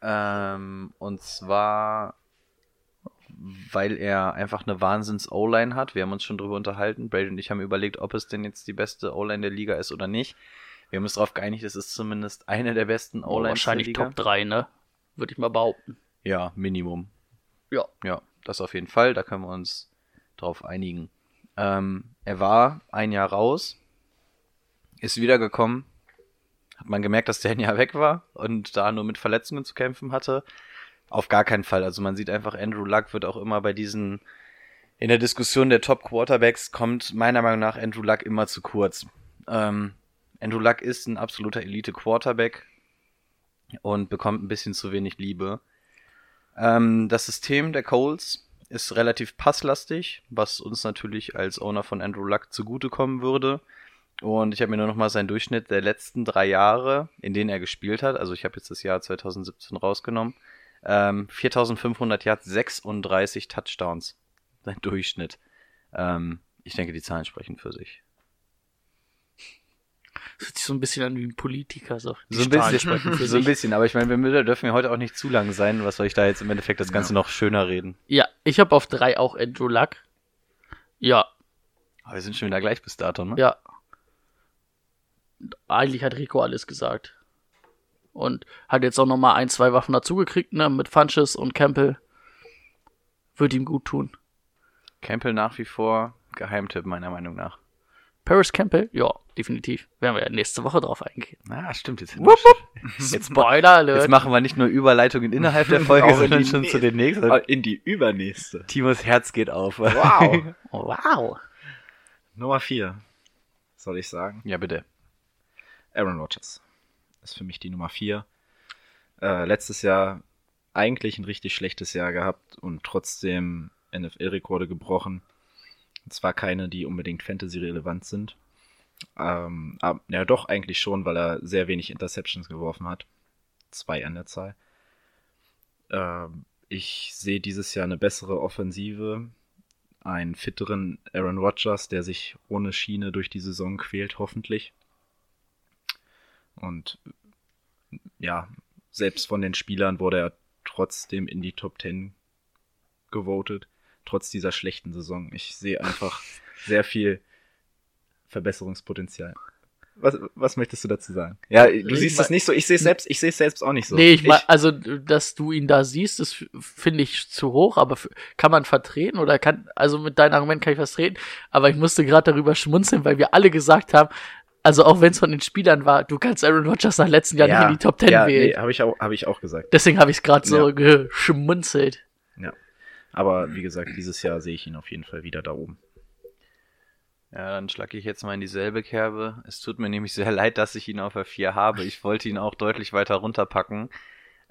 Ähm, und zwar, weil er einfach eine Wahnsinns-O-Line hat. Wir haben uns schon drüber unterhalten. Brady und ich haben überlegt, ob es denn jetzt die beste O-Line der Liga ist oder nicht. Wir haben uns darauf geeinigt, es ist zumindest eine der besten Oh, O-Lines der wahrscheinlich. Top 3, ne? Würde ich mal behaupten. Ja, Minimum. Ja. Ja, das auf jeden Fall. Da können wir uns drauf einigen. Ähm, er war ein Jahr raus, ist wiedergekommen, hat man gemerkt, dass der ein Jahr weg war und da nur mit Verletzungen zu kämpfen hatte. Auf gar keinen Fall. Also man sieht einfach, Andrew Luck wird auch immer bei diesen, in der Diskussion der Top Quarterbacks kommt meiner Meinung nach Andrew Luck immer zu kurz. Ähm, Andrew Luck ist ein absoluter Elite Quarterback und bekommt ein bisschen zu wenig Liebe. Ähm, das System der Coles ist relativ passlastig, was uns natürlich als Owner von Andrew Luck zugutekommen würde. Und ich habe mir nur noch mal seinen Durchschnitt der letzten drei Jahre, in denen er gespielt hat, also ich habe jetzt das Jahr 2017 rausgenommen, ähm, 4500 Yards, 36 Touchdowns. Sein Durchschnitt. Ähm, ich denke, die Zahlen sprechen für sich. Das hört sich so ein bisschen an wie ein Politiker. So, So ein bisschen, sprechen für so ein bisschen, aber ich meine, wir dürfen ja heute auch nicht zu lang sein. Was soll ich da jetzt im Endeffekt das Ganze noch schöner reden? Ja, ich habe auf 3 auch Andrew Luck. Ja, Aber wir sind schon wieder gleich bis dato, ne? ja. Eigentlich hat Rico alles gesagt. Und hat jetzt auch noch mal ein, zwei Waffen dazugekriegt, ne? Mit Funches und Campbell. Wird ihm gut tun. Campbell nach wie vor Geheimtipp, meiner Meinung nach. Paris Campbell? Ja, definitiv. Werden wir ja nächste Woche drauf eingehen. Ah, stimmt. Jetzt, Wupp, jetzt, ma Spoiler Alert. jetzt machen wir nicht nur Überleitungen innerhalb der Folge, sondern die schon zu den nächsten. In die übernächste. Timos Herz geht auf. Wow. wow. Nummer vier. Soll ich sagen? ja, bitte. Aaron Rodgers. Ist für mich die Nummer vier. Äh, letztes Jahr eigentlich ein richtig schlechtes Jahr gehabt und trotzdem NFL-Rekorde gebrochen. Und zwar keine, die unbedingt Fantasy-relevant sind. Ähm, aber, ja, doch eigentlich schon, weil er sehr wenig Interceptions geworfen hat. Zwei an der Zahl. Ähm, ich sehe dieses Jahr eine bessere Offensive. Einen fitteren Aaron Rodgers, der sich ohne Schiene durch die Saison quält, hoffentlich. Und ja, selbst von den Spielern wurde er trotzdem in die Top 10 gewotet, trotz dieser schlechten Saison. Ich sehe einfach sehr viel Verbesserungspotenzial. Was, was möchtest du dazu sagen? Ja, du Ich siehst mein- es nicht so, ich sehe es selbst, ich sehe es selbst auch nicht so. nee, ich mein, also, dass du ihn da siehst, das finde ich zu hoch, aber kann man vertreten oder kann, also mit deinem Argument kann ich was reden, aber ich musste gerade darüber schmunzeln, weil wir alle gesagt haben, also auch wenn es von den Spielern war, du kannst Aaron Rodgers nach letzten Jahren nicht in die Top 10 ja, wählen. Nee, habe ich, auch- hab ich auch gesagt. Deswegen habe ich es gerade so Ja. geschmunzelt. Aber wie gesagt, dieses Jahr sehe ich ihn auf jeden Fall wieder da oben. Ja, dann schlage ich jetzt mal in dieselbe Kerbe. Es tut mir nämlich sehr leid, dass ich ihn auf der 4 habe. Ich wollte ihn auch deutlich weiter runterpacken.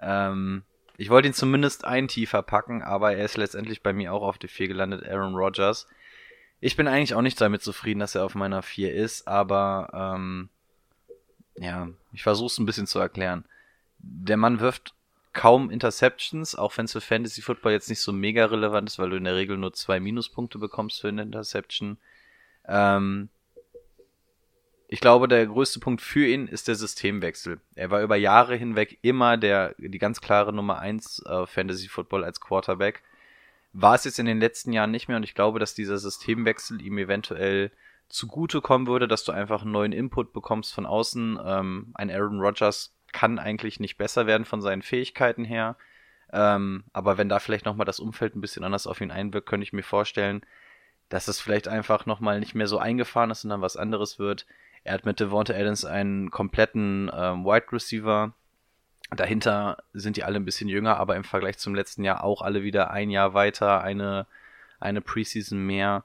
Ähm, Ich wollte ihn zumindest ein tiefer packen, aber er ist letztendlich bei mir auch auf der 4 gelandet, Aaron Rodgers. Ich bin eigentlich auch nicht damit zufrieden, dass er auf meiner 4 ist, aber ähm, ja, ich versuche es ein bisschen zu erklären. Der Mann wirft kaum Interceptions, auch wenn es für Fantasy Football jetzt nicht so mega relevant ist, weil du in der Regel nur zwei Minuspunkte bekommst für eine Interception. Ähm, ich glaube, der größte Punkt für ihn ist der Systemwechsel. Er war über Jahre hinweg immer der, die ganz klare Nummer 1 äh, Fantasy Football als Quarterback. War es jetzt in den letzten Jahren nicht mehr und ich glaube, dass dieser Systemwechsel ihm eventuell zugute kommen würde, dass du einfach einen neuen Input bekommst von außen. Ähm, ein Aaron Rodgers kann eigentlich nicht besser werden von seinen Fähigkeiten her. Ähm, aber wenn da vielleicht nochmal das Umfeld ein bisschen anders auf ihn einwirkt, könnte ich mir vorstellen, dass es vielleicht einfach nochmal nicht mehr so eingefahren ist, sondern was anderes wird. Er hat mit Devonta Adams einen kompletten ähm, Wide Receiver. Dahinter sind die alle ein bisschen jünger, aber im Vergleich zum letzten Jahr auch alle wieder ein Jahr weiter, eine, eine Preseason mehr.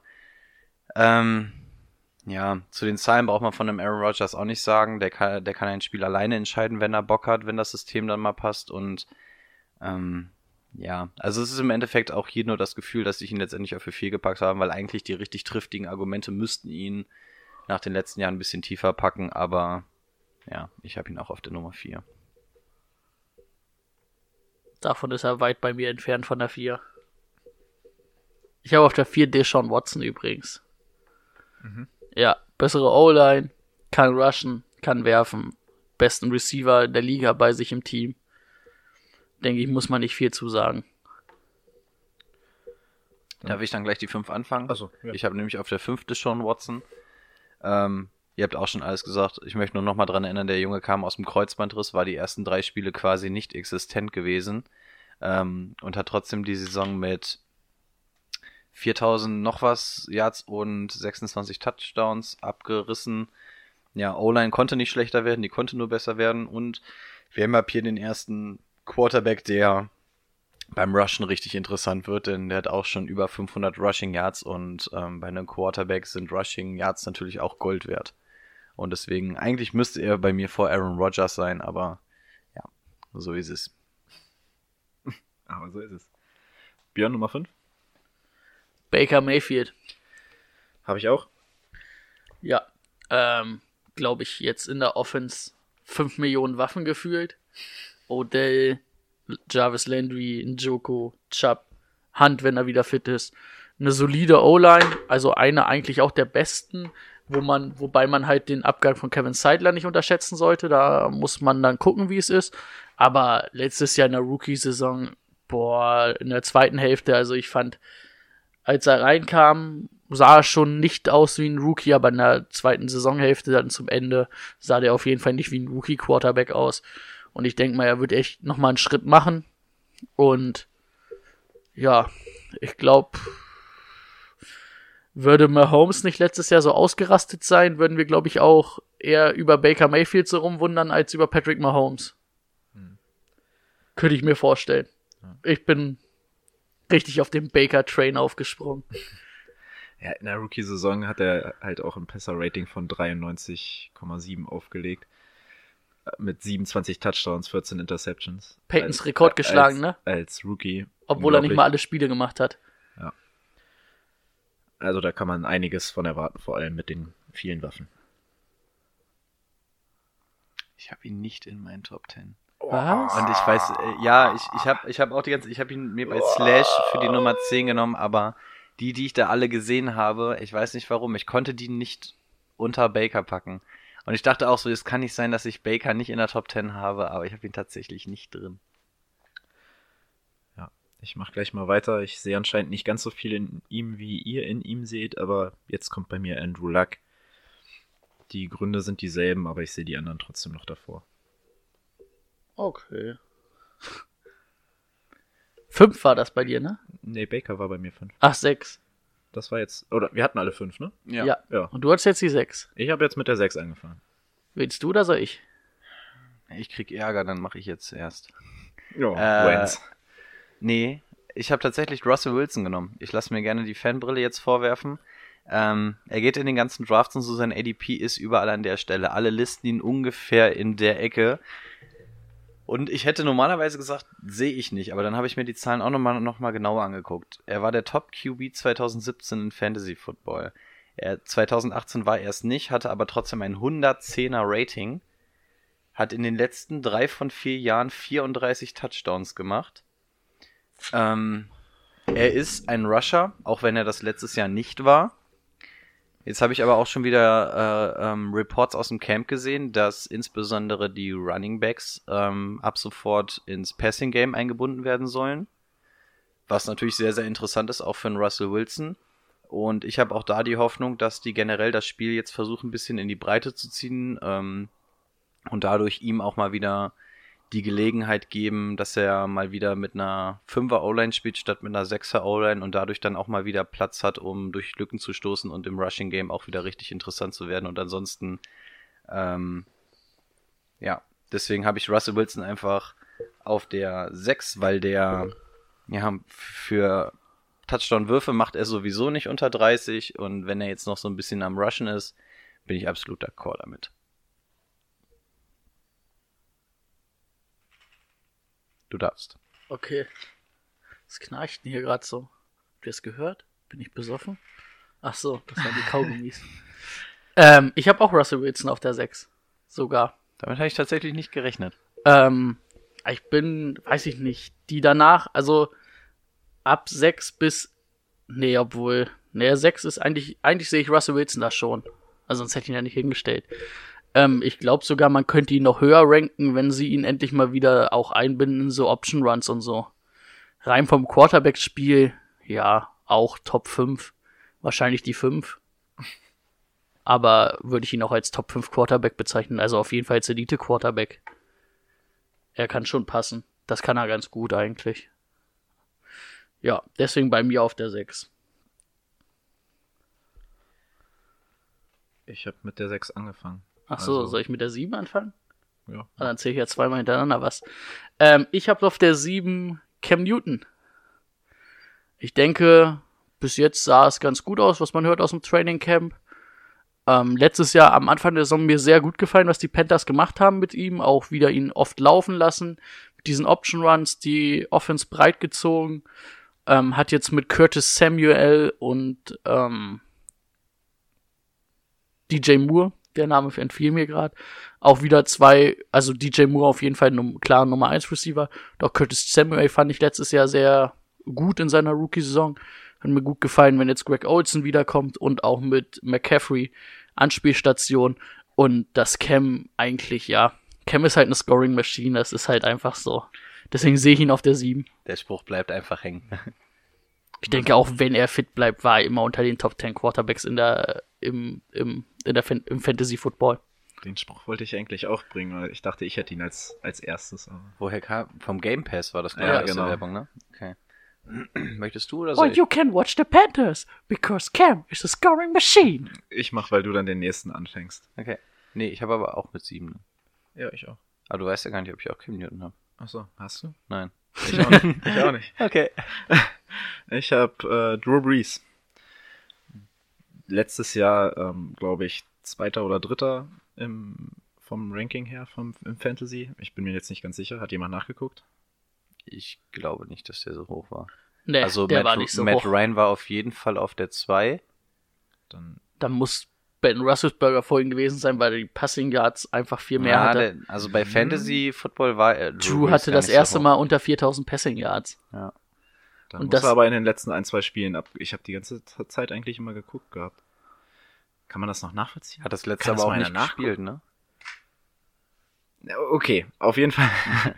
Ähm, ja, zu den Zahlen braucht man von dem Aaron Rodgers auch nicht sagen. Der kann, der kann ein Spiel alleine entscheiden, wenn er Bock hat, wenn das System dann mal passt. Und ähm, ja, also es ist im Endeffekt auch hier nur das Gefühl, dass ich ihn letztendlich auch für viel gepackt habe, weil eigentlich die richtig triftigen Argumente müssten ihn nach den letzten Jahren ein bisschen tiefer packen, aber ja, ich habe ihn auch auf der Nummer 4. Davon ist er weit bei mir entfernt von der 4. Ich habe auf der 4 Deshaun Watson übrigens. Mhm. Ja, bessere O-Line, kann rushen, kann werfen, besten Receiver der Liga bei sich im Team. Denke ich, muss man nicht viel zu sagen. Darf ich dann gleich die 5 anfangen? Also, ja. Ich habe nämlich auf der 5. Sean Watson. Ähm, ihr habt auch schon alles gesagt. Ich möchte nur noch mal dran erinnern, der Junge kam aus dem Kreuzbandriss, war die ersten drei Spiele quasi nicht existent gewesen ähm, und hat trotzdem die Saison mit 4000 noch was Yards und 26 Touchdowns abgerissen. Ja, O-Line konnte nicht schlechter werden, die konnte nur besser werden und wir haben ab hier den ersten Quarterback, der beim Rushen richtig interessant wird, denn der hat auch schon über 500 Rushing Yards und ähm, bei einem Quarterback sind Rushing Yards natürlich auch Gold wert. Und deswegen, eigentlich müsste er bei mir vor Aaron Rodgers sein, aber ja, so ist es. Aber so ist es. Björn Nummer 5? Baker Mayfield. Habe ich auch. Ja, ähm, glaube ich, jetzt in der Offense 5 Millionen Waffen gefühlt. Odell, Jarvis Landry, Njoko, Chubb, Hunt, wenn er wieder fit ist. Eine solide O-Line, also eine eigentlich auch der besten, wo man, wobei man halt den Abgang von Kevin Seidler nicht unterschätzen sollte. Da muss man dann gucken, wie es ist. Aber letztes Jahr in der Rookie-Saison, boah, in der zweiten Hälfte, also ich fand, als er reinkam, sah er schon nicht aus wie ein Rookie, aber in der zweiten Saisonhälfte dann zum Ende sah der auf jeden Fall nicht wie ein Rookie-Quarterback aus. Und ich denke mal, er wird echt nochmal einen Schritt machen. Und ja, ich glaube, würde Mahomes nicht letztes Jahr so ausgerastet sein, würden wir, glaube ich, auch eher über Baker Mayfield so rumwundern als über Patrick Mahomes. Könnte ich mir vorstellen. Ich bin richtig auf den Baker-Train aufgesprungen. Ja, in der Rookie-Saison hat er halt auch ein Passer-Rating von 93,7 aufgelegt. Mit 27 Touchdowns, 14 Interceptions. Peytons Als- Rekord geschlagen, als, ne? Als Rookie. Obwohl er nicht mal alle Spiele gemacht hat. Also da kann man einiges von erwarten, vor allem mit den vielen Waffen. Ich habe ihn nicht in meinen Top 10. Was? Und ich weiß, äh, ja, ich, ich habe ich hab auch die ganze, ich habe ihn mir bei Slash für die Nummer 10 genommen, aber die, die ich da alle gesehen habe, ich weiß nicht warum, ich konnte die nicht unter Baker packen. Und ich dachte auch so, es kann nicht sein, dass ich Baker nicht in der Top 10 habe, aber ich habe ihn tatsächlich nicht drin. Ich mache gleich mal weiter. Ich sehe anscheinend nicht ganz so viel in ihm, wie ihr in ihm seht, aber jetzt kommt bei mir Andrew Luck. Die Gründe sind dieselben, aber ich sehe die anderen trotzdem noch davor. Okay. Fünf war das bei dir, ne? Nee, Baker war bei mir fünf. Ach, sechs. Das war jetzt. Oder wir hatten alle fünf, ne? Ja. Ja. Und du hast jetzt die sechs. Ich habe jetzt mit der sechs angefangen. Willst du oder soll ich? Ich krieg Ärger, dann mache ich jetzt erst. Ja, Äh, Wentz. Nee, ich habe tatsächlich Russell Wilson genommen. Ich lasse mir gerne die Fanbrille jetzt vorwerfen. Ähm, er geht in den ganzen Drafts und so, sein ADP ist überall an der Stelle. Alle listen ihn ungefähr in der Ecke. Und ich hätte normalerweise gesagt, sehe ich nicht, aber dann habe ich mir die Zahlen auch nochmal noch mal genauer angeguckt. Er war der Top QB 2017 in Fantasy Football. Er, 2018 war er es nicht, hatte aber trotzdem ein 110er Rating. Hat in den letzten drei von vier Jahren 34 Touchdowns gemacht. Ähm, er ist ein Rusher, auch wenn er das letztes Jahr nicht war. Jetzt habe ich aber auch schon wieder äh, ähm, Reports aus dem Camp gesehen, dass insbesondere die Running Backs ähm, ab sofort ins Passing Game eingebunden werden sollen. Was natürlich sehr, sehr interessant ist, auch für einen Russell Wilson. Und ich habe auch da die Hoffnung, dass die generell das Spiel jetzt versuchen, ein bisschen in die Breite zu ziehen ähm, und dadurch ihm auch mal wieder die Gelegenheit geben, dass er mal wieder mit einer 5er O-Line spielt statt mit einer 6er O-Line und dadurch dann auch mal wieder Platz hat, um durch Lücken zu stoßen und im Rushing Game auch wieder richtig interessant zu werden. Und ansonsten, ähm, ja, deswegen habe ich Russell Wilson einfach auf der 6, weil der, ja, für Touchdown-Würfe macht er sowieso nicht unter 30 und wenn er jetzt noch so ein bisschen am Rushen ist, bin ich absolut d'accord damit. Du darfst. Okay. Was knarcht denn hier gerade so? Habt ihr es gehört? Bin ich besoffen? Ach so, das waren die Kaugummis. ähm, ich habe auch Russell Wilson auf der 6. Sogar. Damit habe ich tatsächlich nicht gerechnet. Ähm, ich bin, weiß ich nicht, die danach, also ab 6 bis, nee, obwohl, nee, 6 ist eigentlich, eigentlich sehe ich Russell Wilson da schon. Also sonst hätte ich ihn ja nicht hingestellt. Ähm, ich glaube sogar, man könnte ihn noch höher ranken, wenn sie ihn endlich mal wieder auch einbinden in so Option Runs und so. Rein vom Quarterback-Spiel, ja, auch Top 5. Wahrscheinlich die 5. Aber würde ich ihn auch als Top 5 Quarterback bezeichnen. Also auf jeden Fall als Elite Quarterback. Er kann schon passen. Das kann er ganz gut eigentlich. Ja, deswegen bei mir auf der 6. Ich habe mit der 6 angefangen. Ach so, Also- soll ich mit der 7 anfangen? Ja. Ah, dann zähle ich ja zweimal hintereinander was. Ähm, ich habe auf der 7 Cam Newton. Ich denke, bis jetzt sah es ganz gut aus, was man hört aus dem Training Camp. Ähm, letztes Jahr am Anfang der Saison mir sehr gut gefallen, was die Panthers gemacht haben mit ihm. Auch wieder ihn oft laufen lassen. Mit diesen Option Runs, die Offense breit gezogen. Ähm, hat jetzt mit Curtis Samuel und ähm, DJ Moore, der Name entfiel mir gerade, auch wieder zwei, also DJ Moore auf jeden Fall num klar Nummer 1 Receiver. Doch Curtis Samuel fand ich letztes Jahr sehr gut in seiner Rookie-Saison. Hat mir gut gefallen, wenn jetzt Greg Olson wiederkommt und auch mit McCaffrey Anspielstation und das Cam eigentlich, ja, Cam ist halt eine Scoring-Maschine, das ist halt einfach so. Deswegen sehe ich ihn auf der 7. Der Spruch bleibt einfach hängen. Ich denke auch, wenn er fit bleibt, war er immer unter den Top 10 Quarterbacks in der, im, im, in der Fan im Fantasy Football. Den Spruch wollte ich eigentlich auch bringen, weil ich dachte, ich hätte ihn als, als erstes. Woher kam? Vom Game Pass war das Ja, ja, erste genau. Werbung, ne? Okay. Möchtest du oder Oh, soll ich? you can watch the Panthers, because Cam is a scoring machine. ich mach, weil du dann den nächsten anfängst. Okay. Nee, ich habe aber auch mit sieben. ne? Ja, ich auch. Aber du weißt ja gar nicht, ob ich auch Cam Newton habe. Achso, hast du? Nein. Ich auch nicht. ich auch nicht. Okay. Ich habe äh, Drew Brees. Letztes Jahr, ähm, glaube ich, Zweiter oder Dritter im, vom Ranking her vom, im Fantasy. Ich bin mir jetzt nicht ganz sicher. Hat jemand nachgeguckt? Ich glaube nicht, dass der so hoch war. Nee, also der Matt, war nicht so Matt hoch. Ryan war auf jeden Fall auf der 2. Dann Dann muss Ben Roethlisberger vorhin gewesen sein, weil er die Passing Yards einfach viel mehr ja, hatte. der, also bei Fantasy Football war er. Drew Brees hatte das so erste hoch. Mal unter 4000 Passing Yards. Ja. Dann Und muss das- er aber in den letzten ein, zwei Spielen ab. Ich habe die ganze Zeit eigentlich immer geguckt gehabt. Kann man das noch nachvollziehen? Hat das letzte Kann das aber auch mal nicht einer nachgucken? gespielt, ne? Okay, auf jeden Fall.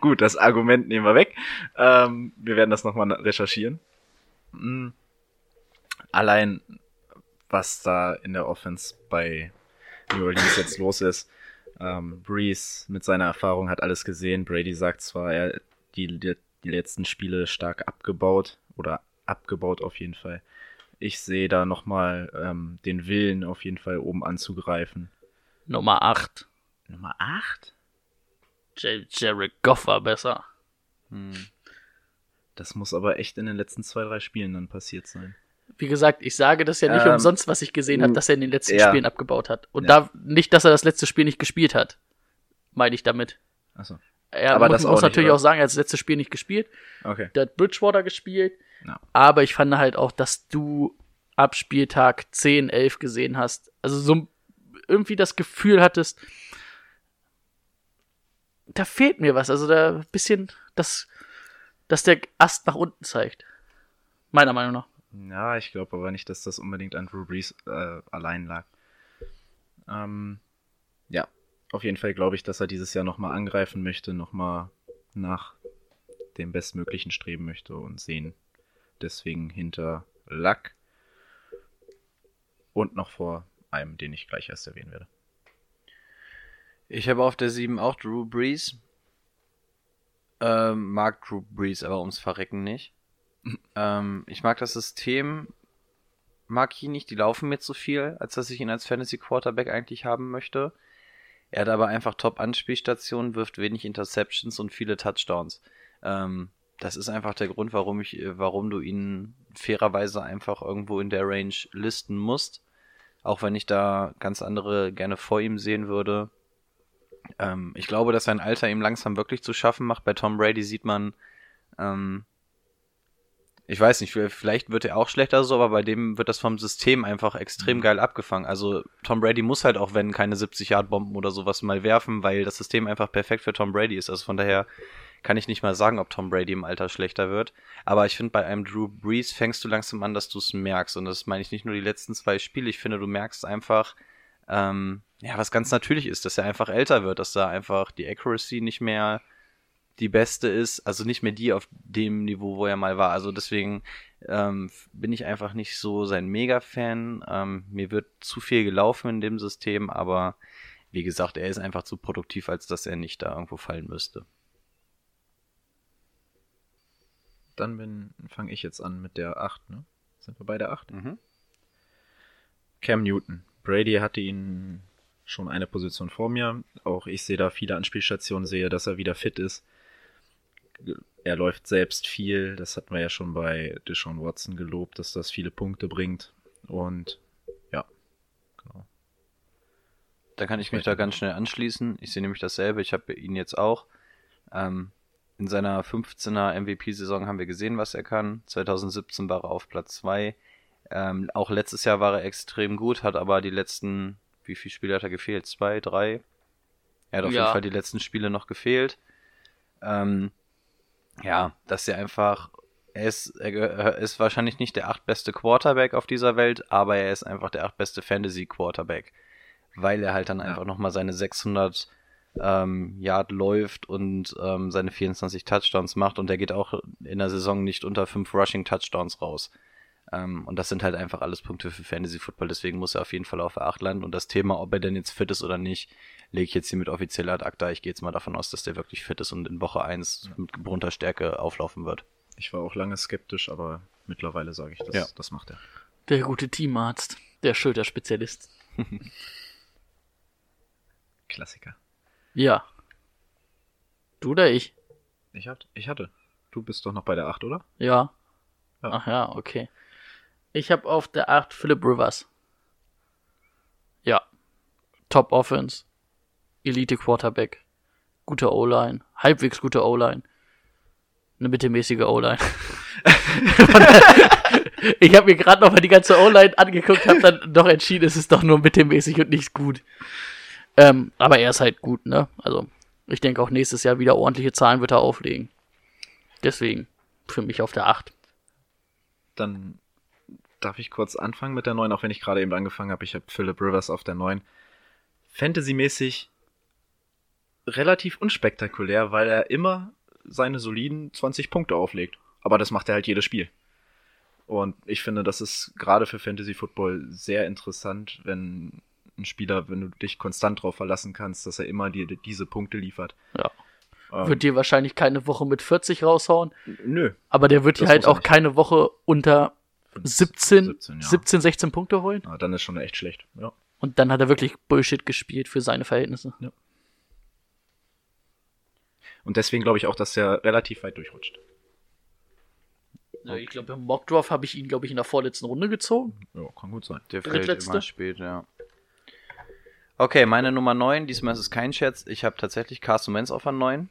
Gut, das Argument nehmen wir weg. Ähm, wir werden das nochmal recherchieren. Mm. Allein, was da in der Offense bei New Orleans jetzt los ist. Ähm, Breeze mit seiner Erfahrung hat alles gesehen. Brady sagt zwar, er die, die, die letzten Spiele stark abgebaut oder abgebaut auf jeden Fall. Ich sehe da nochmal ähm, den Willen auf jeden Fall oben anzugreifen. Nummer 8. Nummer 8? J Jared Goff war besser. Hm. Das muss aber echt in den letzten zwei, drei Spielen dann passiert sein. Wie gesagt, ich sage das ja nicht Ähm, umsonst, was ich gesehen habe, dass er in den letzten ja. Spielen abgebaut hat. Und Ja. da nicht, dass er das letzte Spiel nicht gespielt hat. Meine ich damit. Achso. Er Aber muss, das muss nicht, natürlich oder? auch sagen, er hat das letzte Spiel nicht gespielt. Okay. Der hat Bridgewater gespielt. Ja. Aber ich fand halt auch, dass du ab Spieltag 10, 11 gesehen hast. Also so irgendwie das Gefühl hattest, da fehlt mir was. Also da ein bisschen, das, dass der Ast nach unten zeigt. Meiner Meinung nach. Ja, ich glaube aber nicht, dass das unbedingt an Drew Brees äh, allein lag. Ähm, ja, auf jeden Fall glaube ich, dass er dieses Jahr nochmal angreifen möchte, nochmal nach dem Bestmöglichen streben möchte und sehen deswegen hinter Luck und noch vor einem, den ich gleich erst erwähnen werde. Ich habe auf der 7 auch Drew Brees. Ähm, mag Drew Brees aber ums Verrecken nicht. ähm, ich mag das System, mag ich ihn nicht, die laufen mir zu viel, als dass ich ihn als Fantasy Quarterback eigentlich haben möchte. Er hat aber einfach Top-Anspielstationen, wirft wenig Interceptions und viele Touchdowns. Ähm, das ist einfach der Grund, warum ich, warum du ihn fairerweise einfach irgendwo in der Range listen musst. Auch wenn ich da ganz andere gerne vor ihm sehen würde. Ähm, ich glaube, dass sein Alter ihm langsam wirklich zu schaffen macht. Bei Tom Brady sieht man, ähm, ich weiß nicht, vielleicht wird er auch schlechter so, aber bei dem wird das vom System einfach extrem geil abgefangen. Also Tom Brady muss halt auch, wenn keine 70 Yard Bomben oder sowas mal werfen, weil das System einfach perfekt für Tom Brady ist. Also von daher kann ich nicht mal sagen, ob Tom Brady im Alter schlechter wird. Aber ich finde, bei einem Drew Brees fängst du langsam an, dass du es merkst. Und das meine ich nicht nur die letzten zwei Spiele. Ich finde, du merkst einfach, ähm, ja, was ganz natürlich ist, dass er einfach älter wird, dass da einfach die Accuracy nicht mehr die beste ist, also nicht mehr die auf dem Niveau, wo er mal war. Also deswegen ähm, bin ich einfach nicht so sein Mega-Fan. Ähm, mir wird zu viel gelaufen in dem System, aber wie gesagt, er ist einfach zu produktiv, als dass er nicht da irgendwo fallen müsste. Dann fange ich jetzt an mit der 8, ne? Sind wir bei der 8? Mhm. Cam Newton. Brady hatte ihn schon eine Position vor mir. Auch ich sehe da viele Anspielstationen, sehe, dass er wieder fit ist. Er läuft selbst viel. Das hatten wir ja schon bei Deshaun Watson gelobt, dass das viele Punkte bringt. Und ja, genau. Da kann ich mich da ganz schnell anschließen. Ich sehe nämlich dasselbe. Ich habe ihn jetzt auch. Ähm, in seiner 15er MVP-Saison haben wir gesehen, was er kann. 2017 war er auf Platz 2. Ähm, auch letztes Jahr war er extrem gut, hat aber die letzten, wie viele Spiele hat er gefehlt? Zwei, drei? Er hat auf Ja. jeden Fall die letzten Spiele noch gefehlt. Ähm, ja, dass er einfach, er ist, er ist wahrscheinlich nicht der achtbeste Quarterback auf dieser Welt, aber er ist einfach der achtbeste Fantasy-Quarterback, weil er halt dann einfach nochmal seine 600 ähm, Yard läuft und ähm, seine 24 Touchdowns macht und er geht auch in der Saison nicht unter fünf Rushing Touchdowns raus. Ähm, und das sind halt einfach alles Punkte für Fantasy Football, deswegen muss er auf jeden Fall auf der 8 landen. Und das Thema, ob er denn jetzt fit ist oder nicht, lege ich jetzt hier mit offizieller ad acta. Ich gehe jetzt mal davon aus, dass der wirklich fit ist und in Woche 1 mit gebrunter Stärke auflaufen wird. Ich war auch lange skeptisch, aber mittlerweile sage ich, das, Ja. das macht er. Der gute Teamarzt, der Schulterspezialist. Klassiker. Ja. Du oder ich? Ich, hat, ich hatte. Du bist doch noch bei der 8, oder? Ja. Ja. Ach ja, okay. Ich habe auf der 8 Philip Rivers. Ja. Top Offense. Elite Quarterback. Gute O-Line. Halbwegs gute O-Line. Eine mittelmäßige O-Line. ich habe mir gerade noch mal die ganze O-Line angeguckt, habe dann doch entschieden, es ist doch nur mittelmäßig und nicht gut. Ähm, aber er ist halt gut, ne? Also, ich denke auch nächstes Jahr wieder ordentliche Zahlen wird er auflegen. Deswegen für mich auf der 8. Dann darf ich kurz anfangen mit der 9, auch wenn ich gerade eben angefangen habe. Ich habe Philip Rivers auf der 9. Fantasy-mäßig relativ unspektakulär, weil er immer seine soliden 20 Punkte auflegt. Aber das macht er halt jedes Spiel. Und ich finde, das ist gerade für Fantasy Football sehr interessant, wenn ein Spieler, wenn du dich konstant darauf verlassen kannst, dass er immer dir diese Punkte liefert. Ja. Ähm, Wird dir wahrscheinlich keine Woche mit 40 raushauen, nö. aber der wird dir halt auch nicht. keine Woche unter 17, 17, 17, ja. 16 Punkte holen. Ah, dann ist schon echt schlecht. Ja. Und dann hat er wirklich Bullshit gespielt für seine Verhältnisse. Und deswegen glaube ich auch, dass er relativ weit durchrutscht. Ja, ich glaube, im Mockdraft habe ich ihn, glaube ich, in der vorletzten Runde gezogen. Ja, kann gut sein. Der fällt Drittletzte. immer spät, ja. Okay, meine Nummer 9, diesmal ist es kein Scherz. Ich habe tatsächlich Carson Wentz auf der 9.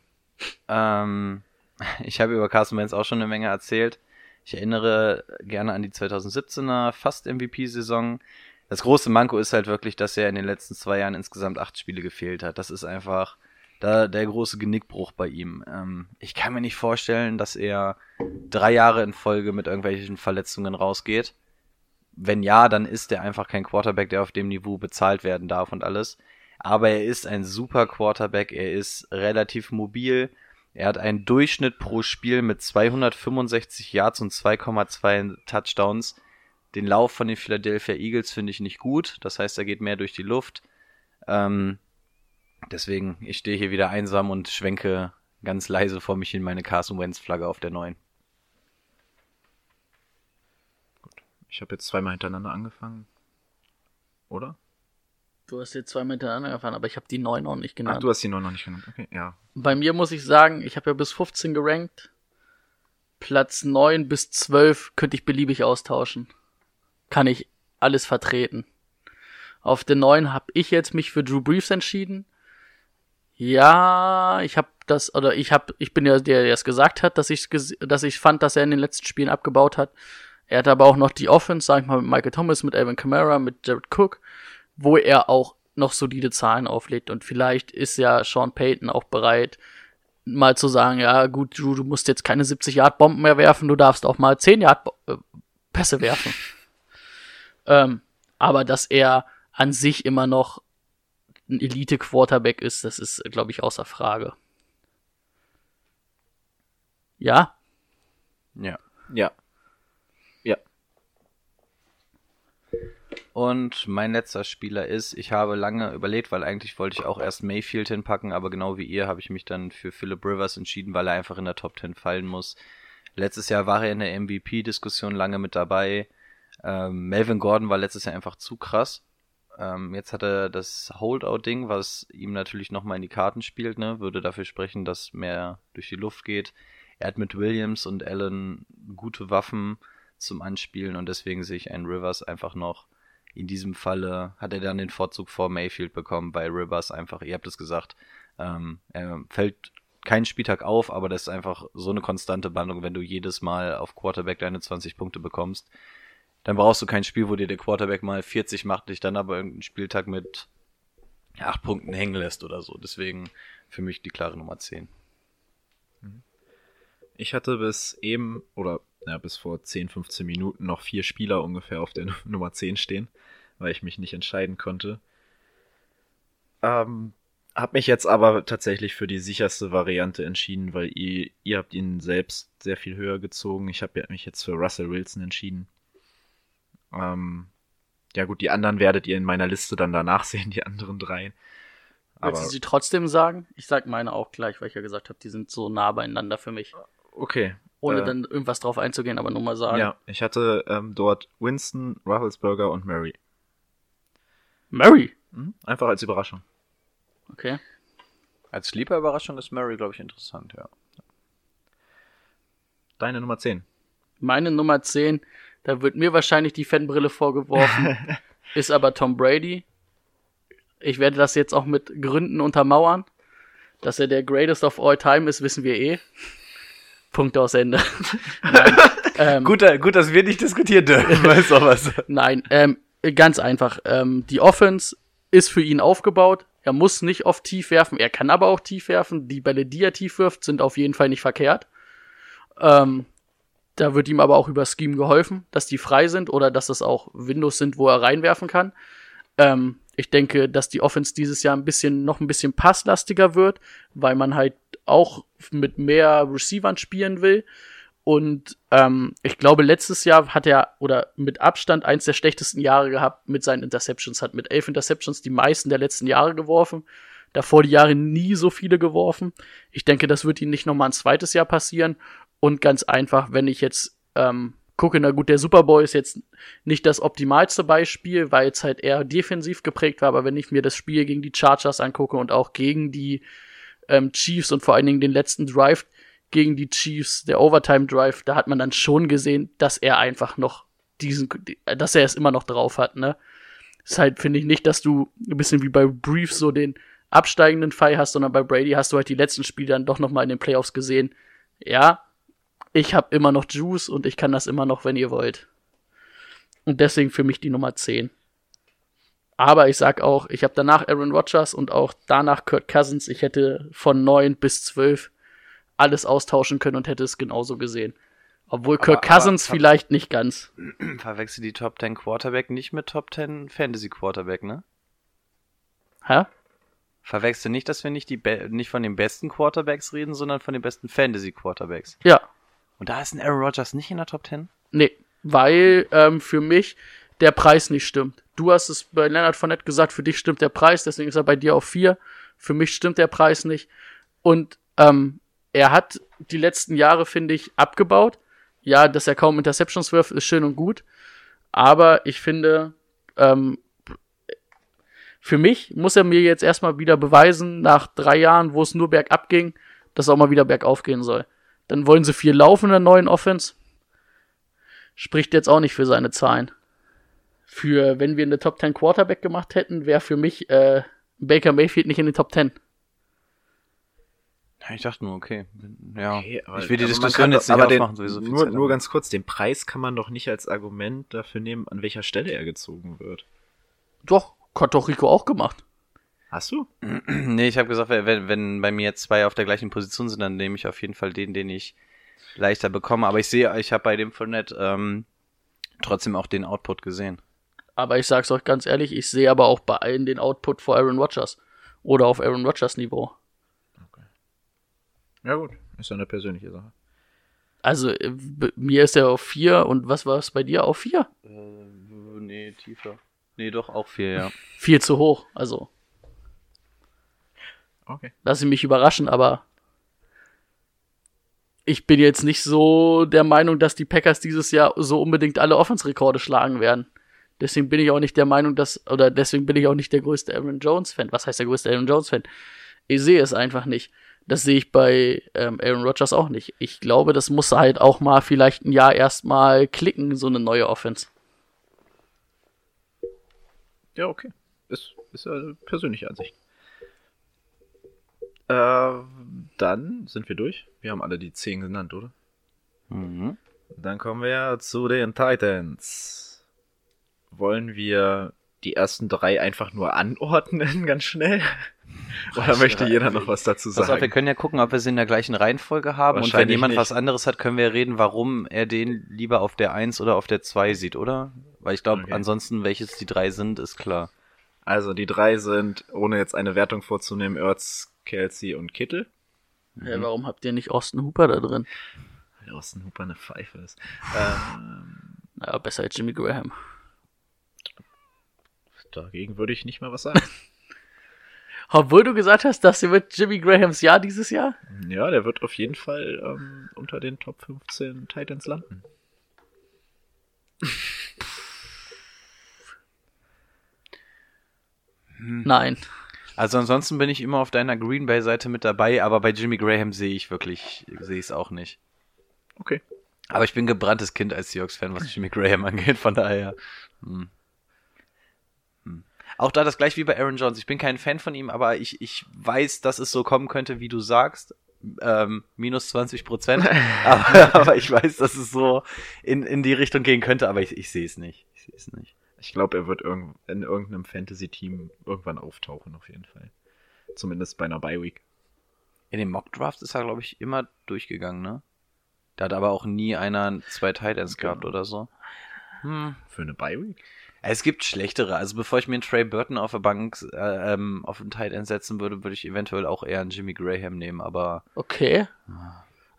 Ähm, ich habe über Carson Wentz auch schon eine Menge erzählt. Ich erinnere gerne an die 2017er Fast-MVP-Saison. Das große Manko ist halt wirklich, dass er in den letzten zwei Jahren insgesamt acht Spiele gefehlt hat. Das ist einfach da der große Genickbruch bei ihm. Ähm, ich kann mir nicht vorstellen, dass er drei Jahre in Folge mit irgendwelchen Verletzungen rausgeht. Wenn ja, dann ist er einfach kein Quarterback, der auf dem Niveau bezahlt werden darf und alles. Aber er ist ein super Quarterback, er ist relativ mobil. Er hat einen Durchschnitt pro Spiel mit 265 Yards und 2,2 Touchdowns. Den Lauf von den Philadelphia Eagles finde ich nicht gut. Das heißt, er geht mehr durch die Luft. Ähm, deswegen, ich stehe hier wieder einsam und schwenke ganz leise vor mich in meine Carson Wentz Flagge auf der neuen. Ich habe jetzt zweimal hintereinander angefangen. Oder? Du hast jetzt zweimal hintereinander angefangen, aber ich habe die 9 noch nicht Ach, genannt. du hast die 9 noch nicht genannt. Okay, ja. Bei mir muss ich sagen, ich habe ja bis 15 gerankt. Platz 9 bis 12 könnte ich beliebig austauschen. Kann ich alles vertreten. Auf den 9 habe ich jetzt mich für Drew Brees entschieden. Ja, ich habe das oder ich habe ich bin ja der der es gesagt hat, dass ich dass ich fand, dass er in den letzten Spielen abgebaut hat. Er hat aber auch noch die Offense, sag ich mal, mit Michael Thomas, mit Alvin Kamara, mit Jared Cook, wo er auch noch solide Zahlen auflegt und vielleicht ist ja Sean Payton auch bereit, mal zu sagen, ja gut, du, du musst jetzt keine 70 Yard Bomben mehr werfen, du darfst auch mal 10 Yard äh, Pässe werfen. ähm, aber dass er an sich immer noch ein Elite Quarterback ist, das ist, glaube ich, außer Frage. Ja, Ja. Ja. Und mein letzter Spieler ist, ich habe lange überlegt, weil eigentlich wollte ich auch erst Mayfield hinpacken, aber genau wie ihr habe ich mich dann für Philip Rivers entschieden, weil er einfach in der Top 10 fallen muss. Letztes Jahr war er in der MVP-Diskussion lange mit dabei. Ähm, Melvin Gordon war letztes Jahr einfach zu krass. Ähm, jetzt hat er das Holdout-Ding, was ihm natürlich nochmal in die Karten spielt, ne? würde dafür sprechen, dass mehr durch die Luft geht. Er hat mit Williams und Allen gute Waffen zum Anspielen und deswegen sehe ich einen Rivers einfach noch. In diesem Falle hat er dann den Vorzug vor Mayfield bekommen, bei Rivers einfach, ihr habt es gesagt, ähm, er fällt keinen Spieltag auf, aber das ist einfach so eine konstante Bandung, wenn du jedes Mal auf Quarterback deine 20 Punkte bekommst. Dann brauchst du kein Spiel, wo dir der Quarterback mal 40 macht, dich dann aber irgendeinen Spieltag mit 8 Punkten hängen lässt oder so. Deswegen für mich die klare Nummer 10. Ich hatte bis eben, oder ja, bis vor 10, 15 Minuten noch vier Spieler ungefähr auf der Nu- Nummer 10 stehen, weil ich mich nicht entscheiden konnte. Ähm, hab mich jetzt aber tatsächlich für die sicherste Variante entschieden, weil ihr, ihr habt ihn selbst sehr viel höher gezogen. Ich habe mich jetzt für Russell Wilson entschieden. Ähm, ja gut, die anderen werdet ihr in meiner Liste dann danach sehen, die anderen drei. Aber willst du sie trotzdem sagen? Ich sag meine auch gleich, weil ich ja gesagt habe, die sind so nah beieinander für mich. okay. Ohne Äh, dann irgendwas drauf einzugehen, aber nur mal sagen. Ja, ich hatte ähm, dort Winston, Rufflesberger und Mary. Mary. Mhm. Einfach als Überraschung. Okay. Als Sleeper-Überraschung ist Murray, glaube ich, interessant, ja. Deine Nummer 10. Meine Nummer 10, da wird mir wahrscheinlich die Fanbrille vorgeworfen, ist aber Tom Brady. Ich werde das jetzt auch mit Gründen untermauern. Dass er der Greatest of All Time ist, wissen wir eh. Punkt aus Ende. Nein, ähm, Gut, äh, gut, dass wir nicht diskutieren dürfen, weißt du was. Nein, ähm, ganz einfach. Ähm, die Offense ist für ihn aufgebaut. Er muss nicht oft tief werfen, er kann aber auch tief werfen. Die Bälle, die er tief wirft, sind auf jeden Fall nicht verkehrt. Ähm, da wird ihm aber auch über Scheme geholfen, dass die frei sind oder dass es auch Windows sind, wo er reinwerfen kann. Ähm, ich denke, dass die Offense dieses Jahr ein bisschen, noch ein bisschen passlastiger wird, weil man halt auch mit mehr Receivern spielen will. Und ähm, ich glaube, letztes Jahr hat er oder mit Abstand eins der schlechtesten Jahre gehabt mit seinen Interceptions. Hat mit elf Interceptions die meisten der letzten Jahre geworfen. Davor die Jahre nie so viele geworfen. Ich denke, das wird ihm nicht nochmal ein zweites Jahr passieren. Und ganz einfach, wenn ich jetzt ähm, gucke, na gut, der Super Bowl ist jetzt nicht das optimalste Beispiel, weil es halt eher defensiv geprägt war. Aber wenn ich mir das Spiel gegen die Chargers angucke und auch gegen die ähm, Chiefs und vor allen Dingen den letzten Drive gegen die Chiefs, der Overtime Drive, da hat man dann schon gesehen, dass er einfach noch diesen, dass er es immer noch drauf hat, ne? Ist halt, finde ich nicht, dass du ein bisschen wie bei Briefs so den absteigenden Pfeil hast, sondern bei Brady hast du halt die letzten Spiele dann doch nochmal in den Playoffs gesehen. Ja, ich habe immer noch Juice und ich kann das immer noch, wenn ihr wollt. Und deswegen für mich die Nummer 10. Aber ich sag auch, ich habe danach Aaron Rodgers und auch danach Kurt Cousins. Ich hätte von 9 bis 12 alles austauschen können und hätte es genauso gesehen. Obwohl Kirk aber Cousins hab- vielleicht nicht ganz. Verwechsel die Top 10 Quarterback nicht mit Top 10 Fantasy Quarterback, ne? Hä? Verwechsel nicht, dass wir nicht, die Be nicht von den besten Quarterbacks reden, sondern von den besten Fantasy Quarterbacks. Ja, Und da ist ein Aaron Rodgers nicht in der Top 10? nee. Weil ähm, für mich der Preis nicht stimmt. Du hast es bei Leonard Fournette gesagt, für dich stimmt der Preis, deswegen ist er bei dir auf 4. Für mich stimmt der Preis nicht. Und ähm, er hat die letzten Jahre, finde ich, abgebaut. Ja, dass er kaum Interceptions wirft, ist schön und gut. Aber ich finde, ähm, für mich muss er mir jetzt erstmal wieder beweisen, nach drei Jahren, wo es nur bergab ging, dass er auch mal wieder bergauf gehen soll. Dann wollen sie viel laufen in der neuen Offense. Spricht jetzt auch nicht für seine Zahlen. Für, wenn wir eine Top 10 Quarterback gemacht hätten, wäre für mich äh, Baker Mayfield nicht in den Top 10. Ja, ich dachte nur, okay. Ja. Okay, aber- ich will die man Diskussion jetzt nicht aber den- aufmachen, sowieso viel nur, Zeit nur ganz kurz, den Preis kann man doch nicht als Argument dafür nehmen, an welcher Stelle er gezogen wird. Doch, hat doch Rico auch gemacht. Hast du? Nee, ich habe gesagt, wenn, wenn bei mir jetzt zwei auf der gleichen Position sind, dann nehme ich auf jeden Fall den, den ich leichter bekomme. Aber ich sehe, ich habe bei dem Fournette ähm, trotzdem auch den Output gesehen. Aber ich sag's euch ganz ehrlich, ich sehe aber auch bei allen den Output vor Aaron Rodgers. Oder auf Aaron Rodgers Niveau. Ja gut, ist ja eine persönliche Sache. Also, äh, mir ist er auf 4 und was war es bei dir auf 4? Äh, nee, tiefer. Nee, doch, auch vier, ja. Viel zu hoch. Also, Okay. lass ich mich überraschen, aber ich bin jetzt nicht so der Meinung, dass die Packers dieses Jahr so unbedingt alle Offensrekorde schlagen werden. Deswegen bin ich auch nicht der Meinung, dass, oder deswegen bin ich auch nicht der größte Aaron Jones-Fan. Was heißt der größte Aaron Jones-Fan? Ich sehe es einfach nicht. Das sehe ich bei ähm, Aaron Rodgers auch nicht. Ich glaube, das muss halt auch mal vielleicht ein Jahr erstmal klicken, so eine neue Offense. Ja, okay. Ist, ist ja eine persönliche Ansicht. Äh, dann sind wir durch. Wir haben alle die 10 genannt, oder? Mhm. Dann kommen wir zu den Titans. Wollen wir die ersten drei einfach nur anordnen, ganz schnell? Oder möchte jeder noch was dazu Pass auf, wir sagen? können ja gucken, ob wir sie in der gleichen Reihenfolge haben. Und wenn jemand nicht. was anderes hat, können wir reden, warum er den lieber auf der 1 oder auf der 2 sieht, oder? Weil ich glaube, Okay. ansonsten, welches die drei sind, ist klar. Also die drei sind, ohne jetzt eine Wertung vorzunehmen, Ertz, Kelsey und Kittel. Hä, warum habt ihr nicht Austin Hooper da drin? Weil Austin Hooper eine Pfeife ist. Ähm, Naja, besser als Jimmy Graham. dagegen würde ich nicht mal was sagen. Obwohl du gesagt hast, das hier wird Jimmy Grahams Jahr dieses Jahr? ja, der wird auf jeden Fall ähm, unter den Top 15 Titans landen. Nein. Also ansonsten bin ich immer auf deiner Green Bay Seite mit dabei, aber bei Jimmy Graham sehe ich wirklich, sehe ich es auch nicht. Okay. Aber ich bin gebranntes Kind als Seahawks-Fan, was Jimmy Graham angeht, von daher. Hm. Auch da das gleich wie bei Aaron Jones. Ich bin kein Fan von ihm, aber ich, ich weiß, dass es so kommen könnte, wie du sagst. Ähm, minus 20 Prozent. aber, aber ich weiß, dass es so in, in die Richtung gehen könnte, aber ich, ich sehe es nicht. Ich sehe es nicht. Ich glaube, er wird irgend in irgendeinem Fantasy-Team irgendwann auftauchen, auf jeden Fall. Zumindest bei einer Bye-Week. In den Mock Drafts ist er, glaube ich, immer durchgegangen, ne? Da hat aber auch nie einer zwei Titans gehabt Genau. oder so. Hm. Für eine Bye-Week? Es gibt schlechtere. Also bevor ich mir einen Trey Burton auf der Bank äh, ähm, auf den Tight End setzen würde, würde ich eventuell auch eher einen Jimmy Graham nehmen. Aber Okay.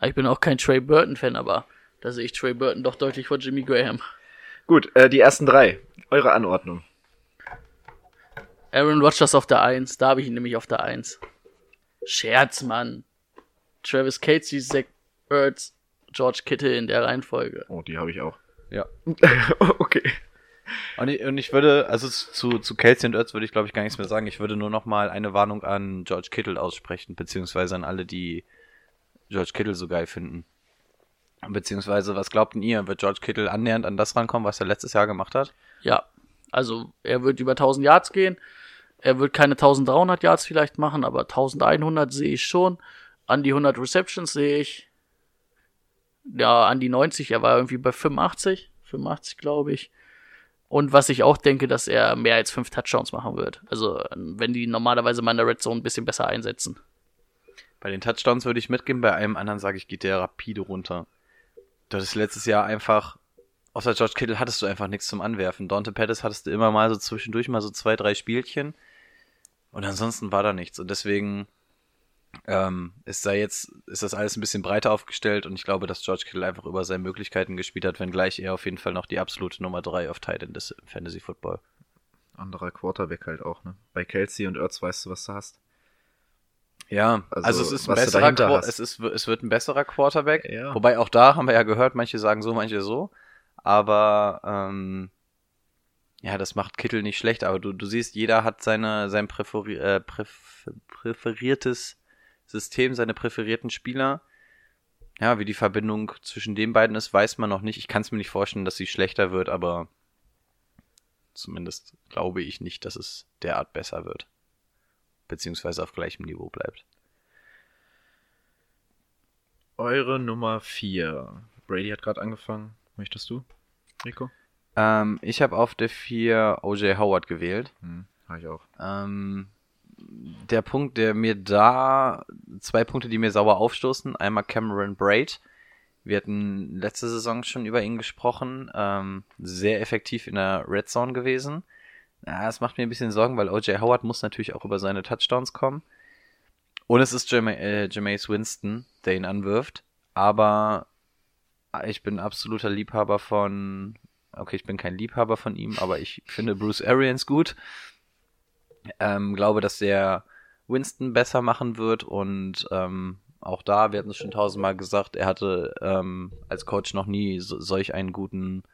Ich bin auch kein Trey Burton-Fan, aber da sehe ich Trey Burton doch deutlich vor Jimmy Graham. Gut, äh, die ersten drei. Eure Anordnung. Aaron Rodgers auf der 1, da habe ich ihn nämlich auf der 1. Scherz, Mann. Travis Casey, Zach Ertz, George Kittle in der Reihenfolge. Oh, die habe ich auch. ja. okay. Und ich, und ich würde, also zu, zu Kelsey und Ertz würde ich glaube ich gar nichts mehr sagen. Ich würde nur noch mal eine Warnung an George Kittle aussprechen, beziehungsweise an alle, die George Kittle so geil finden. Beziehungsweise, was glaubt denn ihr? Wird George Kittle annähernd an das rankommen, was er letztes Jahr gemacht hat? Ja, also er wird über 1000 Yards gehen. Er wird keine 1300 Yards vielleicht machen, aber 1100 sehe ich schon. An die 100 Receptions sehe ich. Ja, an die 90. Er war irgendwie bei 85. 85, glaube ich. Und was ich auch denke, dass er mehr als fünf Touchdowns machen wird. Also, wenn die normalerweise mal in der Red Zone ein bisschen besser einsetzen. Bei den Touchdowns würde ich mitgehen, bei einem anderen sage ich, geht der rapide runter. Du hattest letztes Jahr einfach, außer George Kittle hattest du einfach nichts zum Anwerfen. Dante Pettis hattest du immer mal so zwischendurch mal so zwei, drei Spielchen. Und ansonsten war da nichts. Und deswegen ähm, ist da jetzt, ist das alles ein bisschen breiter aufgestellt und ich glaube, dass George Kittle einfach über seine Möglichkeiten gespielt hat, wenngleich er auf jeden Fall noch die absolute Nummer drei auf Titan ist im Fantasy Football. Anderer Quarterback halt auch, ne? Bei Kelsey und Ertz weißt du, was du hast. Ja, also, Also, es ist ein besserer es ist es wird ein besserer Quarterback. Ja. Wobei auch da haben wir ja gehört, manche sagen so, manche so. Aber ähm, ja, das macht Kittel nicht schlecht. Aber du, du siehst, jeder hat seine sein präferi äh, präf präferiertes System, seine präferierten Spieler. Ja, wie die Verbindung zwischen den beiden ist, weiß man noch nicht. Ich kann es mir nicht vorstellen, dass sie schlechter wird, aber zumindest glaube ich nicht, dass es derart besser wird. Beziehungsweise auf gleichem Niveau bleibt. Eure Nummer 4. Brady hat gerade angefangen. Möchtest du, Rico? Ähm, ich habe auf der 4 OJ Howard gewählt. Hm, habe ich auch. Ähm, der Punkt, der mir da, zwei Punkte, die mir sauer aufstoßen. Einmal Cameron Braid. Wir hatten letzte Saison schon über ihn gesprochen. Ähm, sehr effektiv in der Red Zone gewesen. Ja, das macht mir ein bisschen Sorgen, weil OJ Howard muss natürlich auch über seine Touchdowns kommen. Und es ist Jama äh, Winston, der ihn anwirft. Aber ich bin absoluter Liebhaber von, okay, ich bin kein Liebhaber von ihm, aber ich finde Bruce Arians gut. Ähm, glaube, dass der Winston besser machen wird und ähm, auch da, wir hatten es schon tausendmal gesagt, er hatte ähm, als Coach noch nie so, solch einen guten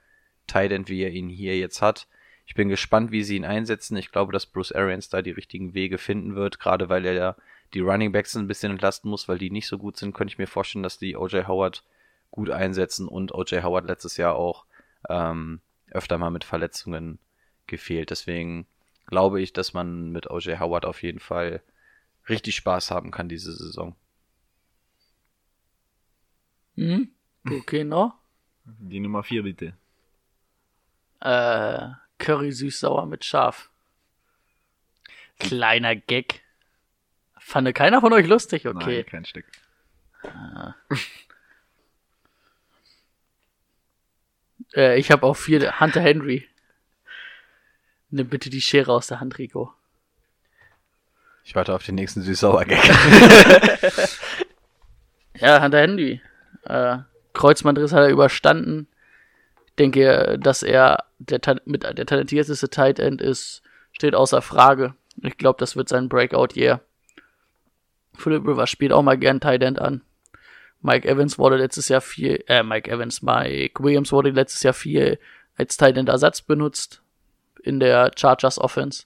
Tight End, wie er ihn hier jetzt hat. Ich bin gespannt, wie sie ihn einsetzen. Ich glaube, dass Bruce Arians da die richtigen Wege finden wird, gerade weil er ja die Running Backs ein bisschen entlasten muss, weil die nicht so gut sind, könnte ich mir vorstellen, dass die OJ Howard gut einsetzen und OJ Howard letztes Jahr auch ähm, öfter mal mit Verletzungen gefehlt. Deswegen glaube ich, dass man mit OJ Howard auf jeden Fall richtig Spaß haben kann diese Saison. Mhm. Okay, noch? Die Nummer 4 bitte. Äh, Curry süß-sauer mit Schaf. Kleiner Gag. Fand keiner von euch lustig, okay. Nein, kein Stück. Äh, ich habe auch vier Hunter Henry. Nimm bitte die Schere aus der Hand, Rico. Ich warte auf den nächsten Süß-Sauer-Gag. Ja, Hunter Henry. Äh, Kreuzbandriss hat er überstanden. Ich denke, dass er der, mit der talentierteste Tight End ist, steht außer Frage. Ich glaube, das wird sein Breakout-Year. Philip Rivers spielt auch mal gern Tight End an. Mike Evans wurde letztes Jahr viel, äh, Mike Evans, Mike Williams wurde letztes Jahr viel als Tight End Ersatz benutzt in der Chargers Offense.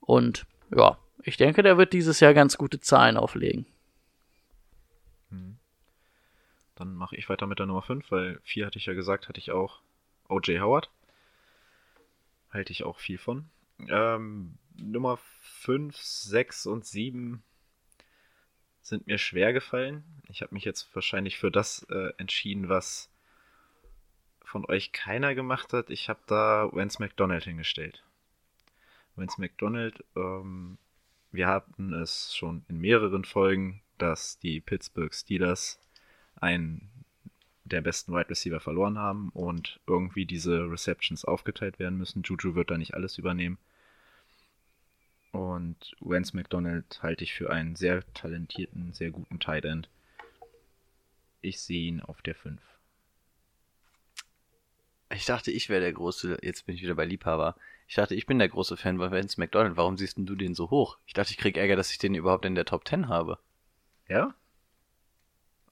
Und ja, ich denke, der wird dieses Jahr ganz gute Zahlen auflegen. Dann mache ich weiter mit der Nummer 5, weil 4 hatte ich ja gesagt, hatte ich auch OJ Howard. Halte ich auch viel von. Ähm, Nummer 5, 6 und 7 sind mir schwer gefallen. Ich habe mich jetzt wahrscheinlich für das äh, entschieden, was von euch keiner gemacht hat. Ich habe da Vance McDonald hingestellt. Vance McDonald, ähm, wir hatten es schon in mehreren Folgen, dass die Pittsburgh Steelers einen der besten Wide Receiver verloren haben und irgendwie diese Receptions aufgeteilt werden müssen. Juju wird da nicht alles übernehmen. Und Vance McDonald halte ich für einen sehr talentierten, sehr guten Tight End. Ich sehe ihn auf der 5. Ich dachte, ich wäre der große, jetzt bin ich wieder bei Liebhaber. Ich dachte, ich bin der große Fan von Vince McDonald. Warum siehst denn du den so hoch? Ich dachte, ich krieg Ärger, dass ich den überhaupt in der Top 10 habe. Ja?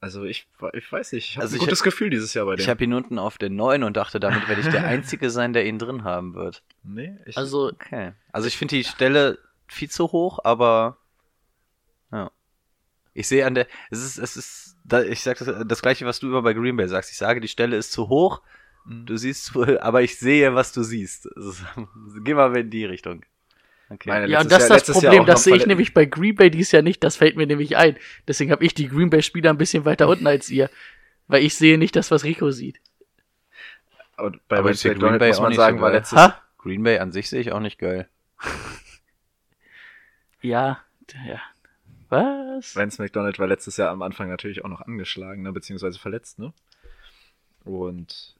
Also ich, ich weiß nicht, ich habe Also ein ich gutes hab- Gefühl dieses Jahr bei dem. Ich habe ihn unten auf der 9 und dachte, damit werde ich der Einzige sein, der ihn drin haben wird. nee, ich, Also, Okay. Also ich finde die Stelle viel zu hoch, aber ja. Ich sehe an der, es ist, es ist, da, ich sag das, das gleiche, was du immer bei Green Bay sagst. Ich sage, die Stelle ist zu hoch, Mhm. du siehst, zu- aber ich sehe, was du siehst. Also, geh mal in die Richtung. Okay. Meine, Ja, und das ist das Problem, das sehe ich nämlich bei Green Bay dieses Jahr nicht, das fällt mir nämlich ein. Deswegen habe ich die Green Bay-Spieler ein bisschen weiter unten als ihr. Weil ich sehe nicht das, was Rico sieht. Und bei Aber Green McDonald Bay muss auch man nicht sagen, so war letztes Ha? Green Bay an sich sehe ich auch nicht geil. Ja, ja. Was? Vance McDonald war letztes Jahr am Anfang natürlich auch noch angeschlagen, ne, beziehungsweise verletzt, ne? Und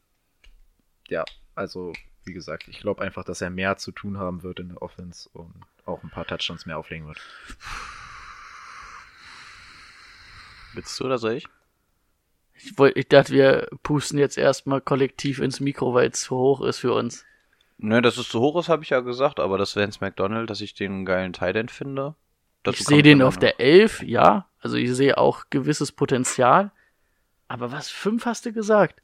ja, also wie gesagt, ich glaube einfach, dass er mehr zu tun haben wird in der Offense und auch ein paar Touchdowns mehr auflegen wird. Willst du oder soll ich? Ich, wollt, ich dachte, wir pusten jetzt erstmal kollektiv ins Mikro, weil es zu hoch ist für uns. Ne, dass es zu hoch ist, habe ich ja gesagt, aber das Vance McDonald, dass ich den einen geilen Tight End finde. ich sehe den auf noch. der 11, ja. Also ich sehe auch gewisses Potenzial. Aber was, fünf hast du gesagt?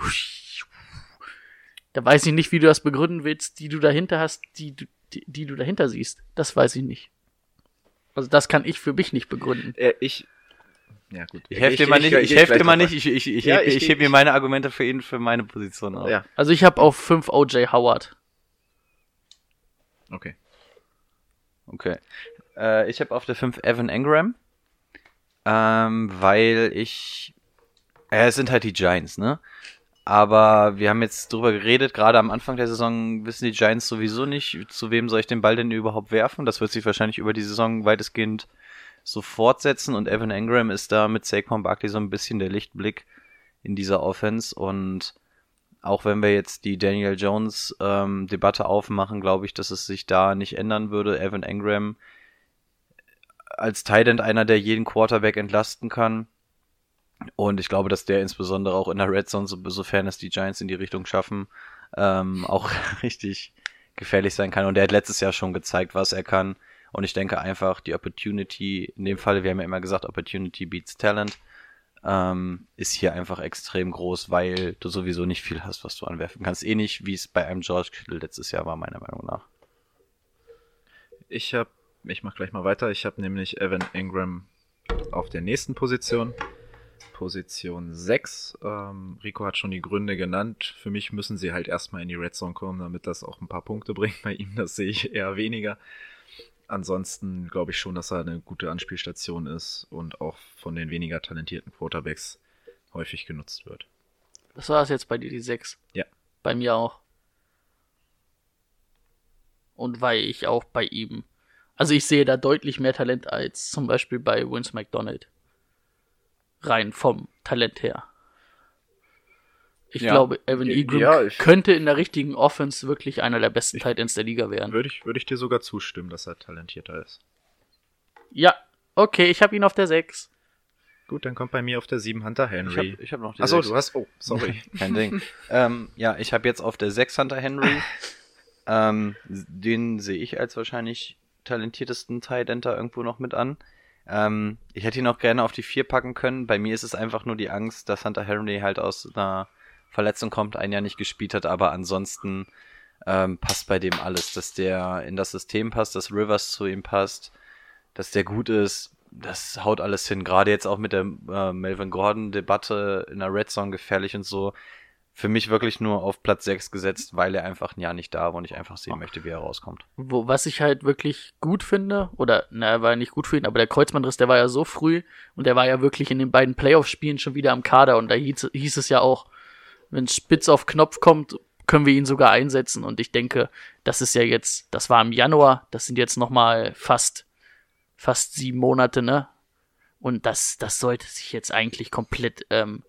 Husch. Da weiß ich nicht, wie du das begründen willst, die du dahinter hast, die, du- die, die du dahinter siehst. Das weiß ich nicht. Also das kann ich für mich nicht begründen. Äh, ich. Ja, gut. Ich helfe dir mal nicht, ich, geh helfe dir mal nicht, ich, ich, ich, Ja, heb- ich ich, geh- heb mir meine Argumente für ihn, für meine Position auf. Ja, Also ich habe auf fünf OJ Howard. okay. Okay. Äh, ich habe auf der 5 Evan Engram, ähm, weil ich, äh, es sind halt die Giants, ne? Aber wir haben jetzt drüber geredet, gerade am Anfang der Saison wissen die Giants sowieso nicht, zu wem soll ich den Ball denn überhaupt werfen. Das wird sich wahrscheinlich über die Saison weitestgehend so fortsetzen und Evan Engram ist da mit Saquon Barkley so ein bisschen der Lichtblick in dieser Offense und auch wenn wir jetzt die Daniel Jones ähm, Debatte aufmachen, glaube ich, dass es sich da nicht ändern würde. Evan Engram als Tight End einer, der jeden Quarterback entlasten kann. Und ich glaube, dass der insbesondere auch in der Red Zone, so, sofern es die Giants in die Richtung schaffen, ähm, auch richtig gefährlich sein kann. Und der hat letztes Jahr schon gezeigt, was er kann. Und ich denke einfach, die Opportunity, in dem Fall, wir haben ja immer gesagt, Opportunity beats Talent, ähm, ist hier einfach extrem groß, weil du sowieso nicht viel hast, was du anwerfen kannst. Ähnlich wie es bei einem George Kittle letztes Jahr war, meiner Meinung nach. Ich habe, ich mach gleich mal weiter. Ich habe nämlich Evan Ingram auf der nächsten Position. Position 6. Ähm, Rico hat schon die Gründe genannt. Für mich müssen sie halt erstmal in die Red Zone kommen, damit das auch ein paar Punkte bringt. Bei ihm, das sehe ich eher weniger. Ansonsten glaube ich schon, dass er eine gute Anspielstation ist und auch von den weniger talentierten Quarterbacks häufig genutzt wird. Das war es jetzt bei dir, die sechs. Ja. Bei mir auch. Und weil ich auch bei ihm. Also ich sehe da deutlich mehr Talent als zum Beispiel bei Vince McDonald. Rein vom Talent her. Ich Ja. glaube, Evan Ingram ja, ich- könnte in der richtigen Offense wirklich einer der besten Tight Ends der Liga werden. Würde ich, würde ich dir sogar zustimmen, dass er talentierter ist. Ja, okay, ich habe ihn auf der 6. Gut, dann kommt bei mir auf der 7 Hunter Ich Henry. habe ich hab noch die Achso, du hast. Oh, sorry. Kein Ding. ähm, ja, ich habe jetzt auf der 6 Hunter Henry. ähm, den sehe ich als wahrscheinlich talentiertesten Tight End da irgendwo noch mit an. Ähm, ich hätte ihn auch gerne auf die 4 packen können. Bei mir ist es einfach nur die Angst, dass Hunter Henry halt aus einer Verletzung kommt, ein Jahr nicht gespielt hat, aber ansonsten ähm, passt bei dem alles, dass der in das System passt, dass Rivers zu ihm passt, dass der gut ist, das haut alles hin. Gerade jetzt auch mit der äh, Melvin Gordon-Debatte in der Red Zone gefährlich und so. Für mich wirklich nur auf Platz 6 gesetzt, weil er einfach ein Jahr nicht da war und ich einfach sehen möchte, wie er rauskommt. Wo, was ich halt wirklich gut finde, oder, na, er war ja nicht gut für ihn, aber der Kreuzbandriss, der war ja so früh und der war ja wirklich in den beiden Playoff-Spielen schon wieder am Kader und da hieß, hieß es ja auch, wenn Spitz auf Knopf kommt, können wir ihn sogar einsetzen und ich denke, das ist ja jetzt, das war im Januar, das sind jetzt nochmal fast, fast sieben Monate, ne? Und das, das sollte sich jetzt eigentlich komplett ähm,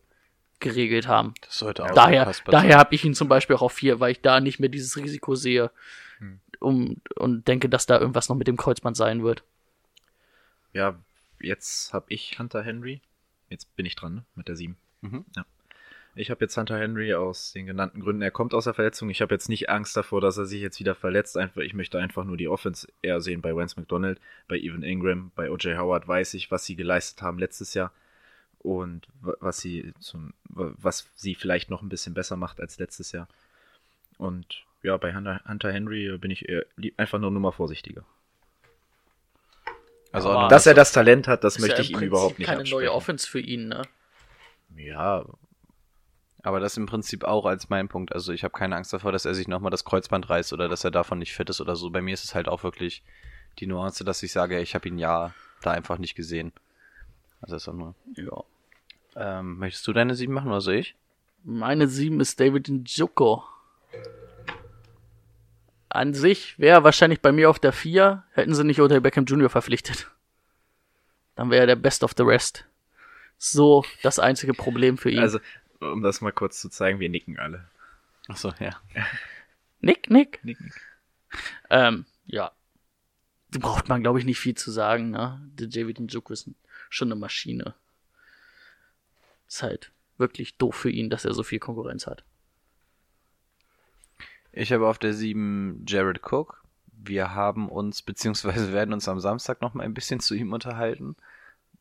geregelt haben. Das sollte auch Daher, daher habe ich ihn zum Beispiel auch auf vier, weil ich da nicht mehr dieses Risiko sehe Hm. um, und denke, dass da irgendwas noch mit dem Kreuzband sein wird. Ja, jetzt habe ich Hunter Henry. Jetzt bin ich dran, ne? Mit der 7. Mhm. Ja. Ich habe jetzt Hunter Henry aus den genannten Gründen. Er kommt aus der Verletzung. Ich habe jetzt nicht Angst davor, dass er sich jetzt wieder verletzt. Einfach, ich möchte einfach nur die Offense eher sehen bei Vance McDonald, bei Evan Ingram, bei O.J. Howard weiß ich, was sie geleistet haben letztes Jahr und wa- was sie zum, wa- was sie vielleicht noch ein bisschen besser macht als letztes Jahr. Und ja, bei Hunter, Hunter Henry bin ich eher, einfach nur Nummer vorsichtiger. Also Aber- Dass er das Talent hat, das möchte ja ich ihm überhaupt nicht keine absprechen. neue Offense für ihn, ne? Ja, Aber das im Prinzip auch als mein Punkt. Also ich habe keine Angst davor, dass er sich nochmal das Kreuzband reißt oder dass er davon nicht fit ist oder so. Bei mir ist es halt auch wirklich die Nuance, dass ich sage, ich habe ihn ja da einfach nicht gesehen. Also das ist auch nur. Ja. Ähm, möchtest du deine sieben machen oder soll ich? Meine 7 ist David Njoku. An sich wäre wahrscheinlich bei mir auf der 4, hätten sie nicht Odell Beckham Jr. verpflichtet. Dann wäre er der Best of the Rest. So das einzige Problem für ihn. Also, um das mal kurz zu zeigen, wir nicken alle. Achso, ja. Nick, Nick. Nick, nick. Ähm, ja. Da braucht man, glaube ich, nicht viel zu sagen, ne? Der David Njoku ist schon eine Maschine. Ist halt wirklich doof für ihn, dass er so viel Konkurrenz hat. Ich habe auf der 7 Jared Cook. Wir haben uns, beziehungsweise werden uns am Samstag noch mal ein bisschen zu ihm unterhalten.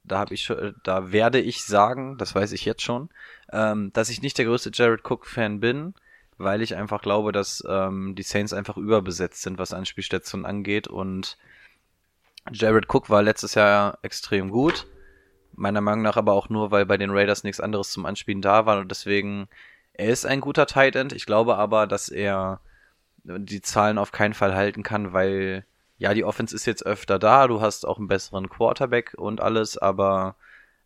Da habe ich schon, da werde ich sagen, das weiß ich jetzt schon, ähm, dass ich nicht der größte Jared Cook-Fan bin, weil ich einfach glaube, dass ähm, die Saints einfach überbesetzt sind, was Anspielstationen angeht. Und Jared Cook war letztes Jahr extrem gut. Meiner Meinung nach aber auch nur, weil bei den Raiders nichts anderes zum Anspielen da war. Und deswegen, er ist ein guter Tight End. Ich glaube aber, dass er die Zahlen auf keinen Fall halten kann, weil ja, die Offense ist jetzt öfter da, du hast auch einen besseren Quarterback und alles, aber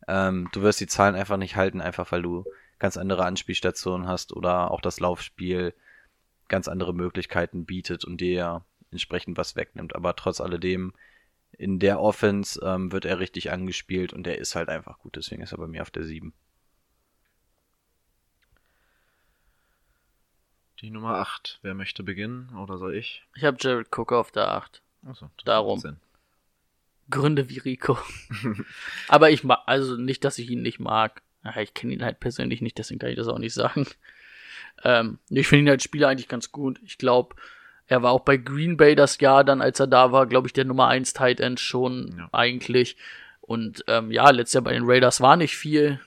ähm, du wirst die Zahlen einfach nicht halten, einfach weil du ganz andere Anspielstationen hast oder auch das Laufspiel ganz andere Möglichkeiten bietet und dir entsprechend was wegnimmt. Aber trotz alledem, in der Offense ähm, wird er richtig angespielt und der ist halt einfach gut, deswegen ist er bei mir auf der 7. Die Nummer 8. Wer möchte beginnen oder soll ich? Ich habe Jared Cook auf der 8. Achso, Darum. Gründe wie Rico. Aber ich mag, also nicht, dass ich ihn nicht mag. Ich kenne ihn halt persönlich nicht, deswegen kann ich das auch nicht sagen. Ähm, ich finde ihn als Spieler eigentlich ganz gut. Ich glaube, er war auch bei Green Bay das Jahr dann, als er da war, glaube ich, der Nummer 1 Tight End schon Ja. eigentlich. Und ähm, ja, letztes Jahr bei den Raiders war nicht viel.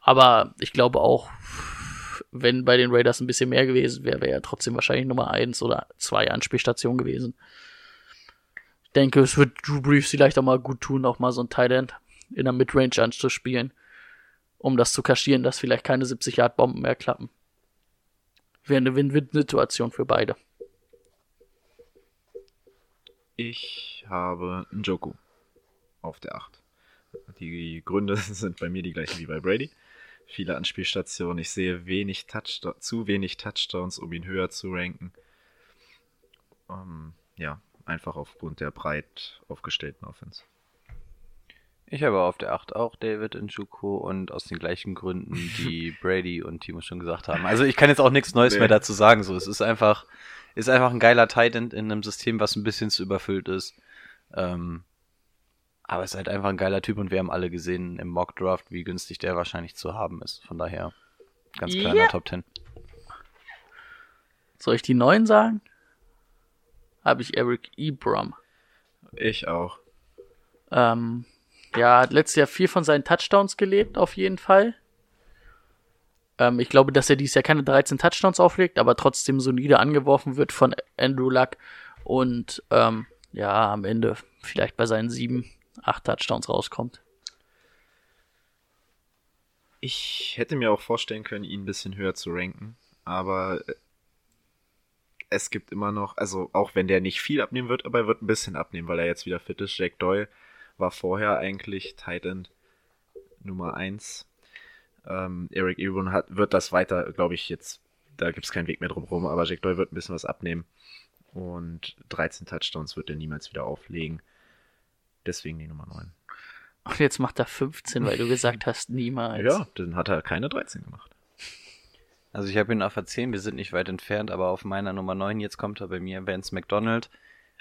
Aber ich glaube auch, wenn bei den Raiders ein bisschen mehr gewesen wäre, wäre er trotzdem wahrscheinlich Nummer 1 oder 2 Anspielstation gewesen. Ich denke, es wird Drew Brees vielleicht auch mal gut tun, auch mal so ein Tight End in der Midrange anzuspielen, um das zu kaschieren, dass vielleicht keine 70 Yard Bomben mehr klappen. Wäre eine Win-Win-Situation für beide. Ich habe Njoku auf der 8. Die Gründe sind bei mir die gleichen wie bei Brady. Viele Anspielstationen. Ich sehe wenig Touchdown, zu wenig Touchdowns, um ihn höher zu ranken. Ähm, ja, einfach aufgrund der breit aufgestellten Offense. Ich habe auf der 8 auch David Njoku und aus den gleichen Gründen, die Brady und Timo schon gesagt haben. Also ich kann jetzt auch nichts Neues Nee. mehr dazu sagen. So, es ist einfach, ist einfach ein geiler Tight End in einem System, was ein bisschen zu überfüllt ist. Ähm, aber es ist halt einfach ein geiler Typ und wir haben alle gesehen im Mock Draft, wie günstig der wahrscheinlich zu haben ist. Von daher ganz kleiner Ja. Top 10. Soll ich die neuen sagen? Habe ich Eric Ebram. Ich auch. Ähm, ja, hat letztes Jahr viel von seinen Touchdowns gelebt, auf jeden Fall. Ähm, ich glaube, dass er dieses Jahr keine 13 Touchdowns auflegt, aber trotzdem solide angeworfen wird von Andrew Luck. Und ähm, ja, am Ende vielleicht bei seinen sieben, acht Touchdowns rauskommt. Ich hätte mir auch vorstellen können, ihn ein bisschen höher zu ranken, aber äh, es gibt immer noch, also auch wenn der nicht viel abnehmen wird, aber er wird ein bisschen abnehmen, weil er jetzt wieder fit ist. Jack Doyle war vorher eigentlich Tight End Nummer 1. Ähm, Eric Ebron hat, wird das weiter, glaube ich, jetzt, da gibt es keinen Weg mehr drum rum, aber Jack Doyle wird ein bisschen was abnehmen. Und 13 Touchdowns wird er niemals wieder auflegen. Deswegen die Nummer 9. Und jetzt macht er 15, weil du gesagt hast, niemals. Ja, dann hat er keine 13 gemacht. Also ich habe ihn auf der 10, wir sind nicht weit entfernt, aber auf meiner Nummer 9 jetzt kommt er bei mir Vance McDonald.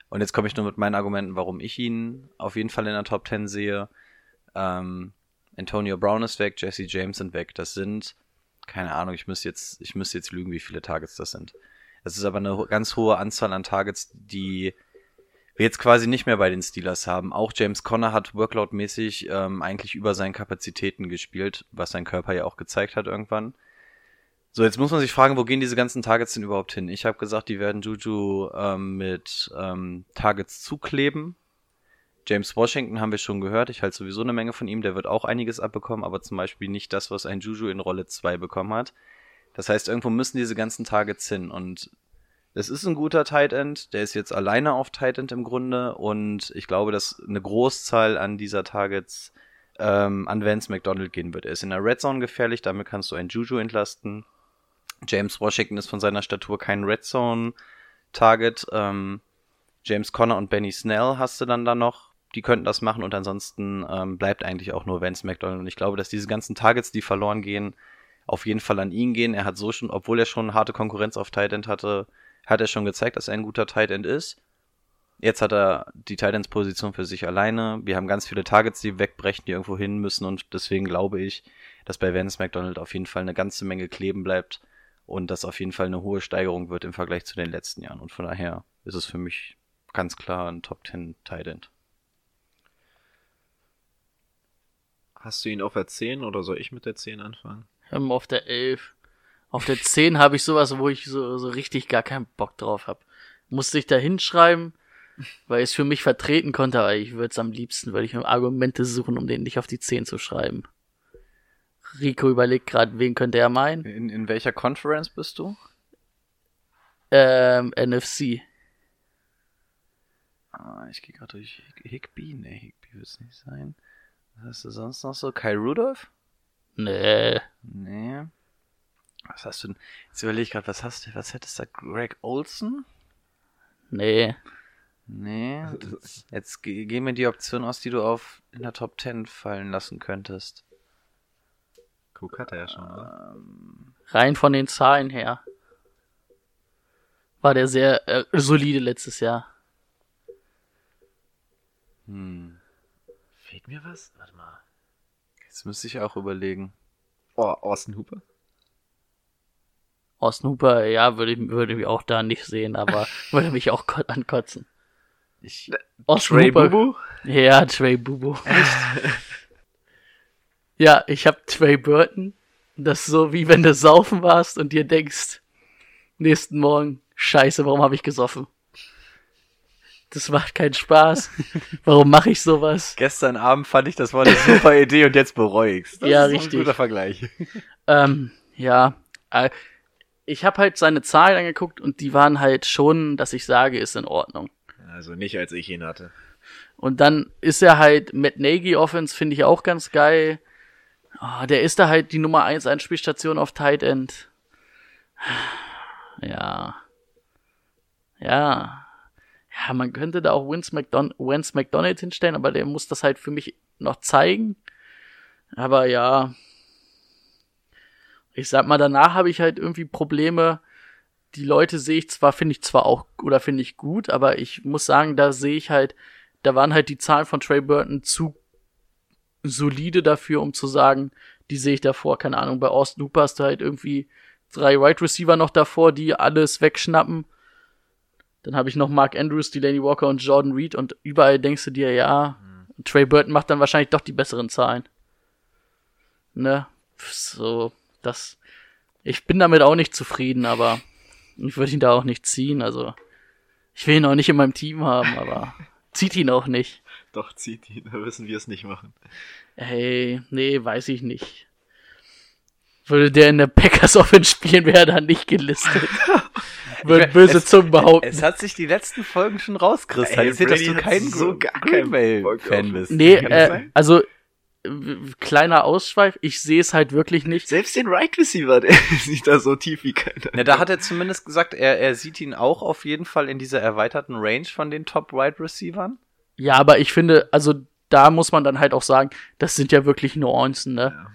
Und jetzt komme ich nur mit meinen Argumenten, warum ich ihn auf jeden Fall in der Top 10 sehe. Ähm, Antonio Brown ist weg, Jesse James sind weg. Das sind, keine Ahnung, ich müsste jetzt, ich müsste jetzt lügen, wie viele Targets das sind. Das ist aber eine ganz hohe Anzahl an Targets, die wir jetzt quasi nicht mehr bei den Steelers haben. Auch James Conner hat workload-mäßig ähm, eigentlich über seinen Kapazitäten gespielt, was sein Körper ja auch gezeigt hat irgendwann. So, jetzt muss man sich fragen, wo gehen diese ganzen Targets denn überhaupt hin? Ich habe gesagt, die werden Juju ähm, mit ähm, Targets zukleben. James Washington haben wir schon gehört. Ich halte sowieso eine Menge von ihm. Der wird auch einiges abbekommen, aber zum Beispiel nicht das, was ein Juju in Rolle 2 bekommen hat. Das heißt, irgendwo müssen diese ganzen Targets hin. Und es ist ein guter Tight End. Der ist jetzt alleine auf Tight End im Grunde. Und ich glaube, dass eine Großzahl an dieser Targets ähm, an Vance McDonald gehen wird. Er ist in der Red Zone gefährlich. Damit kannst du einen Juju entlasten. James Washington ist von seiner Statur kein Red Zone Target. Ähm, James Conner und Benny Snell hast du dann da noch. Die könnten das machen und ansonsten ähm, bleibt eigentlich auch nur Vance McDonald. Und ich glaube, dass diese ganzen Targets, die verloren gehen, auf jeden Fall an ihn gehen. Er hat so schon, obwohl er schon harte Konkurrenz auf Tight End hatte, hat er schon gezeigt, dass er ein guter Tight End ist. Jetzt hat er die Tight Ends Position für sich alleine. Wir haben ganz viele Targets, die wegbrechen, die irgendwo hin müssen und deswegen glaube ich, dass bei Vance McDonald auf jeden Fall eine ganze Menge kleben bleibt und das auf jeden Fall eine hohe Steigerung wird im Vergleich zu den letzten Jahren. Und von daher ist es für mich ganz klar ein Top 10 Tight End. Hast du ihn auf der 10 oder soll ich mit der 10 anfangen? Ähm, auf der 11. Auf der 10 habe ich sowas, wo ich so, so richtig gar keinen Bock drauf habe. Musste ich da hinschreiben, weil ich es für mich vertreten konnte, aber ich würde es am liebsten, würde ich Argumente suchen, um den nicht auf die 10 zu schreiben. Rico überlegt gerade, wen könnte er meinen? In, in welcher Conference bist du? Ähm, NFC. Ah, ich gehe gerade durch Higby. Ne, Higby wird es nicht sein. Was hast du sonst noch so? Kai Rudolph? Nee. Nee. Was hast du denn? Jetzt überlege ich gerade, was hast du, was hättest du da? Greg Olson? Nee. Nee. Jetzt ge geh mir die Option aus, die du auf in der Top 10 fallen lassen könntest. Cook hat er ja schon, oder? Ähm, Rein von den Zahlen her. War der sehr äh, solide letztes Jahr. hm. Mir was? Warte mal. Jetzt müsste ich auch überlegen. Oh, Austin Hooper? Austin Hooper, ja, würde ich, würde ich auch da nicht sehen, aber würde mich auch ko- ankotzen. Ich, Austin Trey Hooper- Bubu? Ja, Trey Bubu. ja, ich hab Trey Burton. Das ist so wie wenn du saufen warst und dir denkst, nächsten Morgen, scheiße, warum habe ich gesoffen? Das macht keinen Spaß. Warum mache ich sowas? gestern Abend fand ich, das war eine super Idee und jetzt bereue ich's. Das Ja, ist richtig. Ein guter Vergleich. Ähm, ja, äh, ich habe halt seine Zahlen angeguckt und die waren halt schon, dass ich sage, ist in Ordnung. Also nicht, als ich ihn hatte. Und dann ist er halt Matt Nagy Offense, finde ich auch ganz geil. Oh, der ist da halt die Nummer 1 Einspielstation auf Tight End. Ja. Ja. Ja, man könnte da auch Vince, McDon Vince McDonald hinstellen, aber der muss das halt für mich noch zeigen. Aber ja. Ich sag mal, danach habe ich halt irgendwie Probleme. Die Leute sehe ich zwar, finde ich zwar auch, oder finde ich gut, aber ich muss sagen, da sehe ich halt, da waren halt die Zahlen von Trey Burton zu solide dafür, um zu sagen, die sehe ich davor. Keine Ahnung, bei Austin Hooper hast du halt irgendwie drei Wide Receiver noch davor, die alles wegschnappen. Dann habe ich noch Mark Andrews, Delaney Walker und Jordan Reed und überall denkst du dir, ja, Trey Burton macht dann wahrscheinlich doch die besseren Zahlen. Ne? So, das. Ich bin damit auch nicht zufrieden, aber ich würde ihn da auch nicht ziehen. Also, ich will ihn auch nicht in meinem Team haben, aber zieht ihn auch nicht. Doch, zieht ihn, da müssen wir es nicht machen. Hey, nee, weiß ich nicht. Würde der in der Packers Offense spielen, wäre er dann nicht gelistet. Würden böse es- Zungen behaupten. Es hat sich die letzten Folgen schon rauskristallisiert, dass du kein so so gar Green keinen Bay Bock Fan auf- bist. Nee, äh, also kleiner Ausschweif, ich sehe es halt wirklich nicht. Selbst den Right Receiver, der sieht da so tief wie keiner. Ja, da hat er zumindest gesagt, er, er sieht ihn auch auf jeden Fall in dieser erweiterten Range von den Top Wide Receivern. Ja, aber ich finde, also da muss man dann halt auch sagen, das sind ja wirklich Nuancen, ne? Ja.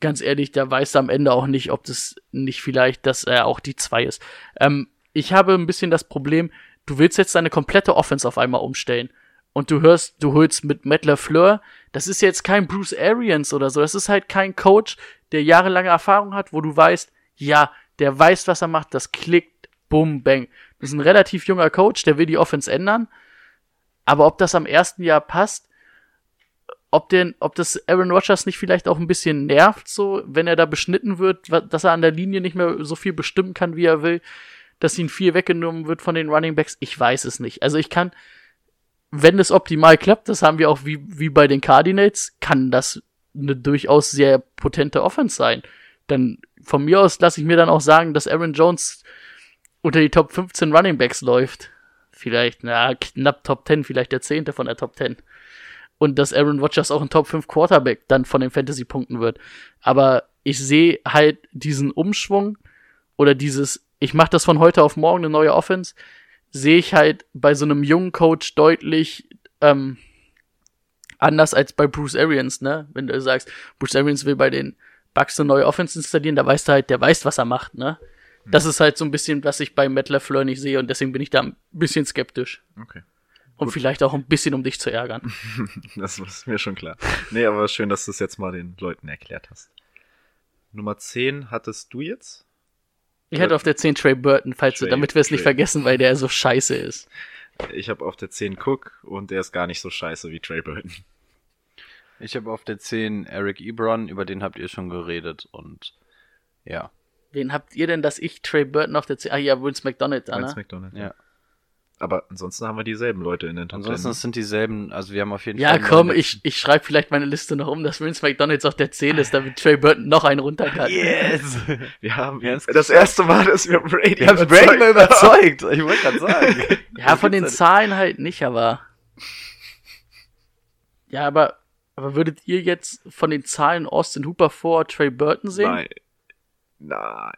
Ganz ehrlich, da weißt du am Ende auch nicht, ob das nicht vielleicht, dass er auch die zwei ist. Ähm, ich habe ein bisschen das Problem, du willst jetzt deine komplette Offense auf einmal umstellen. Und du hörst, du holst mit Matt LaFleur, das ist jetzt kein Bruce Arians oder so, das ist halt kein Coach, der jahrelange Erfahrung hat, wo du weißt, ja, der weiß, was er macht, das klickt, bum, bang. Das ist ein relativ junger Coach, der will die Offense ändern. Aber ob das am ersten Jahr passt, ob den, ob das Aaron Rodgers nicht vielleicht auch ein bisschen nervt, so, wenn er da beschnitten wird, dass er an der Linie nicht mehr so viel bestimmen kann, wie er will, dass ihm viel weggenommen wird von den Running Backs, ich weiß es nicht. Also ich kann, wenn es optimal klappt, das haben wir auch wie, wie bei den Cardinals, kann das eine durchaus sehr potente Offense sein. dann von mir aus lasse ich mir dann auch sagen, dass Aaron Jones unter die Top 15 Running Backs läuft. Vielleicht, na, knapp Top 10, vielleicht der zehnte von der Top 10. Und dass Aaron Rodgers auch ein Top 5 Quarterback dann von den Fantasy-Punkten wird. Aber ich sehe halt diesen Umschwung oder dieses, ich mache das von heute auf morgen eine neue Offense, sehe ich halt bei so einem jungen Coach deutlich ähm, anders als bei Bruce Arians, ne? Wenn du sagst, Bruce Arians will bei den Bucks eine neue Offense installieren, da weißt du halt, der weiß, was er macht, ne? Das ist halt so ein bisschen, was ich bei Matt LaFleur nicht sehe und deswegen bin ich da ein bisschen skeptisch. Okay. Und vielleicht auch ein bisschen, um dich zu ärgern. Das ist mir schon klar. Nee, aber schön, dass du es jetzt mal den Leuten erklärt hast. Nummer 10 hattest du jetzt? Ich hätte auf der 10 Trey Burton, falls du, Trey- damit wir es nicht vergessen, weil der so scheiße ist. Ich habe auf der 10 Cook und der ist gar nicht so scheiße wie Trey Burton. Ich habe auf der 10 Eric Ebron, über den habt ihr schon geredet und ja. Wen habt ihr denn, dass ich Trey Burton auf der 10, ah ja, Vince McDonald da, Vance ne? McDonald. Ja. Aber ansonsten haben wir dieselben Leute in den Top Ansonsten 10. es sind dieselben, also wir haben auf jeden Ja, Fall. komm, ich, ich schreibe vielleicht meine Liste noch um, dass Vince McDonalds auf der 10 ist, damit Trey Burton noch einen runter kann. Yes! Wir haben Wir das erste Mal, dass wir Brady Wir haben Brady mal überzeugt. Ich wollte gerade sagen. Ja, von den Zahlen halt nicht, aber. Ja, aber, aber würdet ihr jetzt von den Zahlen Austin Hooper vor Trey Burton sehen? Nein. Nein.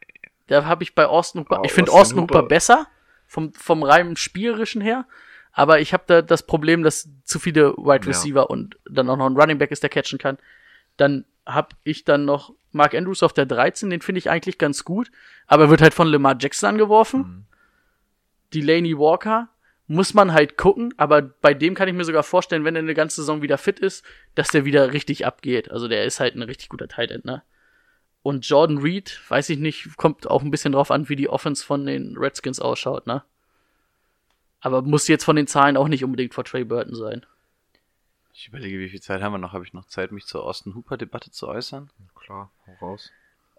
Da habe ich bei Austin Hooper. Oh, ich finde Austin Austin Hooper, Hooper besser, vom, vom reinen Spielerischen her. Aber ich habe da das Problem, dass zu viele Wide Ja. Receiver und dann auch noch ein Running Back ist, der catchen kann. Dann habe ich dann noch Mark Andrews auf der 13, den finde ich eigentlich ganz gut. Aber er wird halt von Lamar Jackson angeworfen. Mhm. Delaney Walker muss man halt gucken, aber bei dem kann ich mir sogar vorstellen, wenn er eine ganze Saison wieder fit ist, dass der wieder richtig abgeht. Also der ist halt ein richtig guter Tight End, ne? Und Jordan Reed, weiß ich nicht, kommt auch ein bisschen drauf an, wie die Offense von den Redskins ausschaut, ne? Aber muss jetzt von den Zahlen auch nicht unbedingt vor Trey Burton sein. Ich überlege, wie viel Zeit haben wir noch? Habe ich noch Zeit, mich zur Austin Hooper-Debatte zu äußern? Klar, hau raus.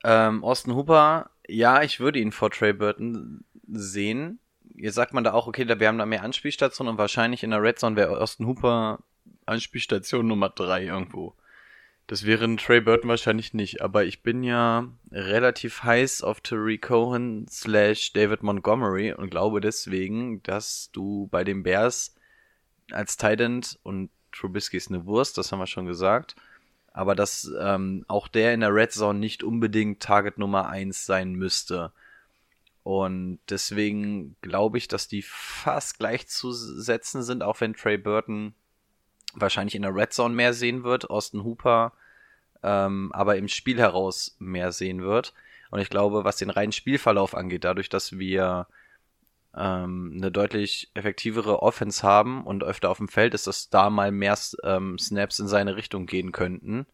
Ähm, Austin Hooper, ja, ich würde ihn vor Trey Burton sehen. Jetzt sagt man da auch, okay, da, wir haben da mehr Anspielstationen und wahrscheinlich in der Red Zone wäre Austin Hooper Anspielstation Nummer drei irgendwo. Das wäre ein Trey Burton wahrscheinlich nicht, aber ich bin ja relativ heiß auf Terry Cohen slash David Montgomery und glaube deswegen, dass du bei den Bears als Tight End und Trubisky ist eine Wurst, das haben wir schon gesagt, aber dass ähm, auch der in der Red Zone nicht unbedingt Target Nummer eins sein müsste. Und deswegen glaube ich, dass die fast gleichzusetzen sind, auch wenn Trey Burton wahrscheinlich in der Red Zone mehr sehen wird, Austin Hooper ähm, aber im Spiel heraus mehr sehen wird. Und ich glaube, was den reinen Spielverlauf angeht, dadurch, dass wir ähm, eine deutlich effektivere Offense haben und öfter auf dem Feld ist, dass da mal mehr ähm, Snaps in seine Richtung gehen könnten.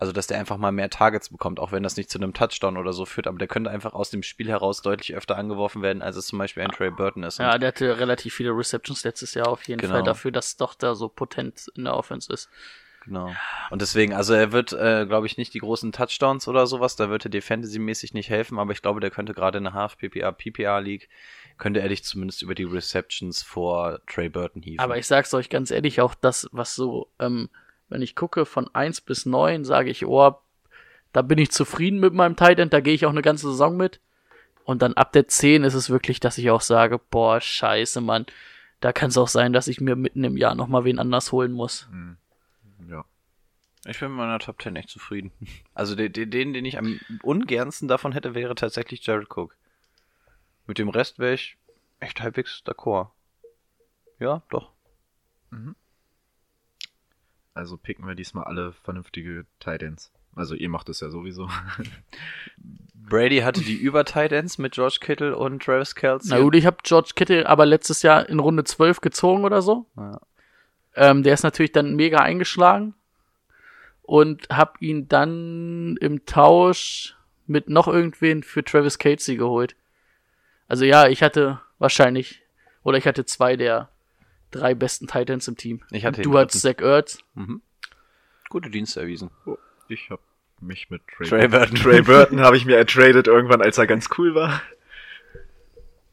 Also, dass der einfach mal mehr Targets bekommt, auch wenn das nicht zu einem Touchdown oder so führt, aber der könnte einfach aus dem Spiel heraus deutlich öfter angeworfen werden, als es zum Beispiel ein Trey Burton ist. Ja, der hatte relativ viele Receptions letztes Jahr auf jeden Genau. Fall dafür, dass doch da so potent in der Offense ist. Genau. Und deswegen, also er wird, äh, glaube ich, nicht die großen Touchdowns oder sowas, da wird er dir Fantasy-mäßig nicht helfen, aber ich glaube, der könnte gerade in der Half-PPA, PPA-League, könnte er dich zumindest über die Receptions vor Trey Burton hieven. Aber ich sag's euch ganz ehrlich, auch das, was so, ähm, wenn ich gucke von 1 bis 9, sage ich, oh, da bin ich zufrieden mit meinem Tight End, da gehe ich auch eine ganze Saison mit. Und dann ab der 10 ist es wirklich, dass ich auch sage, boah, scheiße, Mann. Da kann es auch sein, dass ich mir mitten im Jahr nochmal wen anders holen muss. Ja. Ich bin mit meiner Top 10 echt zufrieden. Also den, den, den den ich am ungernsten davon hätte, wäre tatsächlich Jared Cook. Mit dem Rest wäre ich echt halbwegs d'accord. Ja, doch. Also picken wir diesmal alle vernünftige Titans. Also ihr macht es ja sowieso. Brady hatte die Über-Titans mit George Kittle und Travis Kelce. Na gut, ich habe George Kittle aber letztes Jahr in Runde 12 gezogen oder so. Ja. Ähm, der ist natürlich dann mega eingeschlagen und hab ihn dann im Tausch mit noch irgendwen für Travis Casey geholt. Also ja, ich hatte wahrscheinlich, oder ich hatte zwei der drei besten Titans im Team. Ich hatte du hattest Zach Ertz. Mhm. Gute Dienste erwiesen. Ich habe mich mit Trey, Trey Burton. Trey Burton habe ich mir ertradet irgendwann, als er ganz cool war.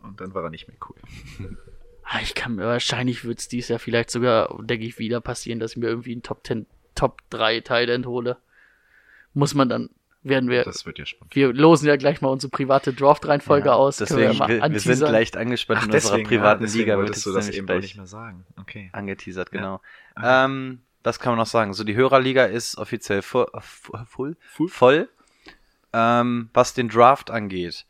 Und dann war er nicht mehr cool. Ah, Ich kann mir wahrscheinlich wird es dieses Jahr vielleicht sogar, denke ich, wieder passieren, dass ich mir irgendwie einen Top 10, Top 3 Titan hole. Muss man dann, werden wir, Das wird ja spannend. wir losen ja gleich mal unsere private Draft-Reihenfolge Ja, aus. Deswegen, mal wir, wir sind leicht angespannt in unserer deswegen, privaten deswegen Liga, es du das eben nicht mehr sagen. Okay. angeteasert, Ja. genau. Okay. Ähm, was kann man noch sagen? So, die Hörerliga ist offiziell full, Full. voll. Ähm, was den Draft angeht.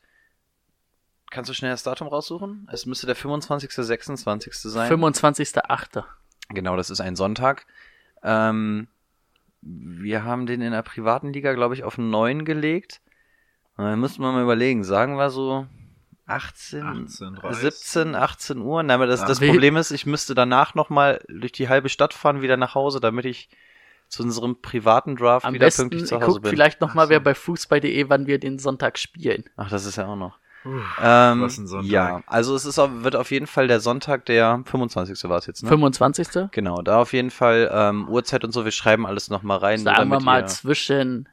Kannst du schnell das Datum raussuchen? Es müsste der 25., 26. sein. 25.8. Genau, das ist ein Sonntag. Ähm, wir haben den in der privaten Liga, glaube ich, auf 9 gelegt. Da müssten wir mal überlegen. Sagen wir so 18, 18:30. 17, 18 Uhr. Na, aber das, Ja. das. Problem ist, ich müsste danach nochmal durch die halbe Stadt fahren, wieder nach Hause, damit ich zu unserem privaten Draft Am wieder besten, pünktlich ich zu Hause guck bin. vielleicht noch mal, Ach so. wer bei fußball.de, wann wir den Sonntag spielen. Ach, das ist ja auch noch. Puh, Ähm, was ein Sonntag. Ja, also es ist, auf- wird auf jeden Fall der Sonntag, der 25. war es jetzt, ne? 25. Genau, da auf jeden Fall ähm, Uhrzeit und so, wir schreiben alles nochmal rein. Sagen wir mal zwischen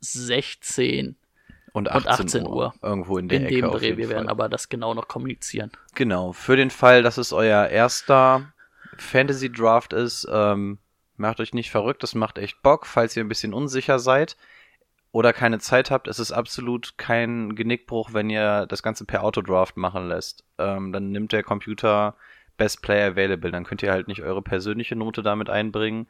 16 und und 18 Uhr. Irgendwo in der in Ecke dem auf Dreh. Wir werden aber das genau noch kommunizieren. Genau, für den Fall, dass es euer erster Fantasy Draft ist, ähm, macht euch nicht verrückt, das macht echt Bock, falls ihr ein bisschen unsicher seid oder keine Zeit habt, es ist absolut kein Genickbruch, wenn ihr das Ganze per Autodraft machen lässt. Ähm, dann nimmt der Computer Best Player Available, dann könnt ihr halt nicht eure persönliche Note damit einbringen.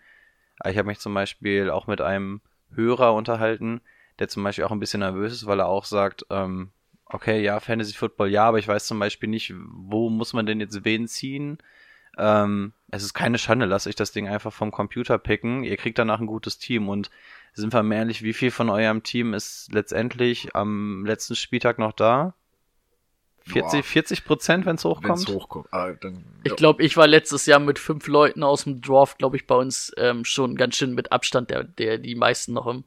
Aber Ich habe mich zum Beispiel auch mit einem Hörer unterhalten, der zum Beispiel auch ein bisschen nervös ist, weil er auch sagt, ähm, okay, ja, Fantasy Football, ja, aber ich weiß zum Beispiel nicht, wo muss man denn jetzt wen ziehen. Ähm, es ist keine Schande, lasst euch das Ding einfach vom Computer picken. Ihr kriegt danach ein gutes Team und sind wir mal ehrlich, wie viel von eurem Team ist letztendlich am letzten Spieltag noch da? 40, Boah. 40 Prozent, wenn es hochkommt? es hochkommt. Ah, dann, Ich glaube, ich war letztes Jahr mit fünf Leuten aus dem Draft, glaube ich, bei uns ähm, schon ganz schön mit Abstand, der, der die meisten noch im,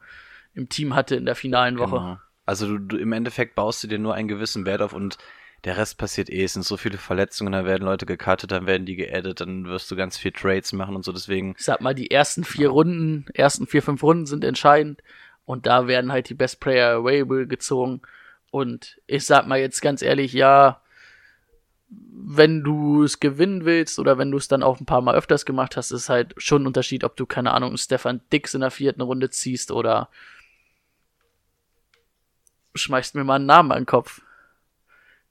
im Team hatte in der finalen Woche. Genau. Also du, du im Endeffekt baust du dir nur einen gewissen Wert auf und der Rest passiert eh. Es sind so viele Verletzungen, da werden Leute gecuttet, dann werden die geaddet, dann wirst du ganz viel Trades machen und so. Deswegen, Ich sag mal, die ersten vier Runden, ersten vier, fünf Runden sind entscheidend und da werden halt die Best Player Available gezogen. Und ich sag mal jetzt ganz ehrlich, ja, wenn du es gewinnen willst oder wenn du es dann auch ein paar Mal öfters gemacht hast, ist halt schon ein Unterschied, ob du, keine Ahnung, einen Stefan Dix in der vierten Runde ziehst oder schmeißt mir mal einen Namen an den Kopf,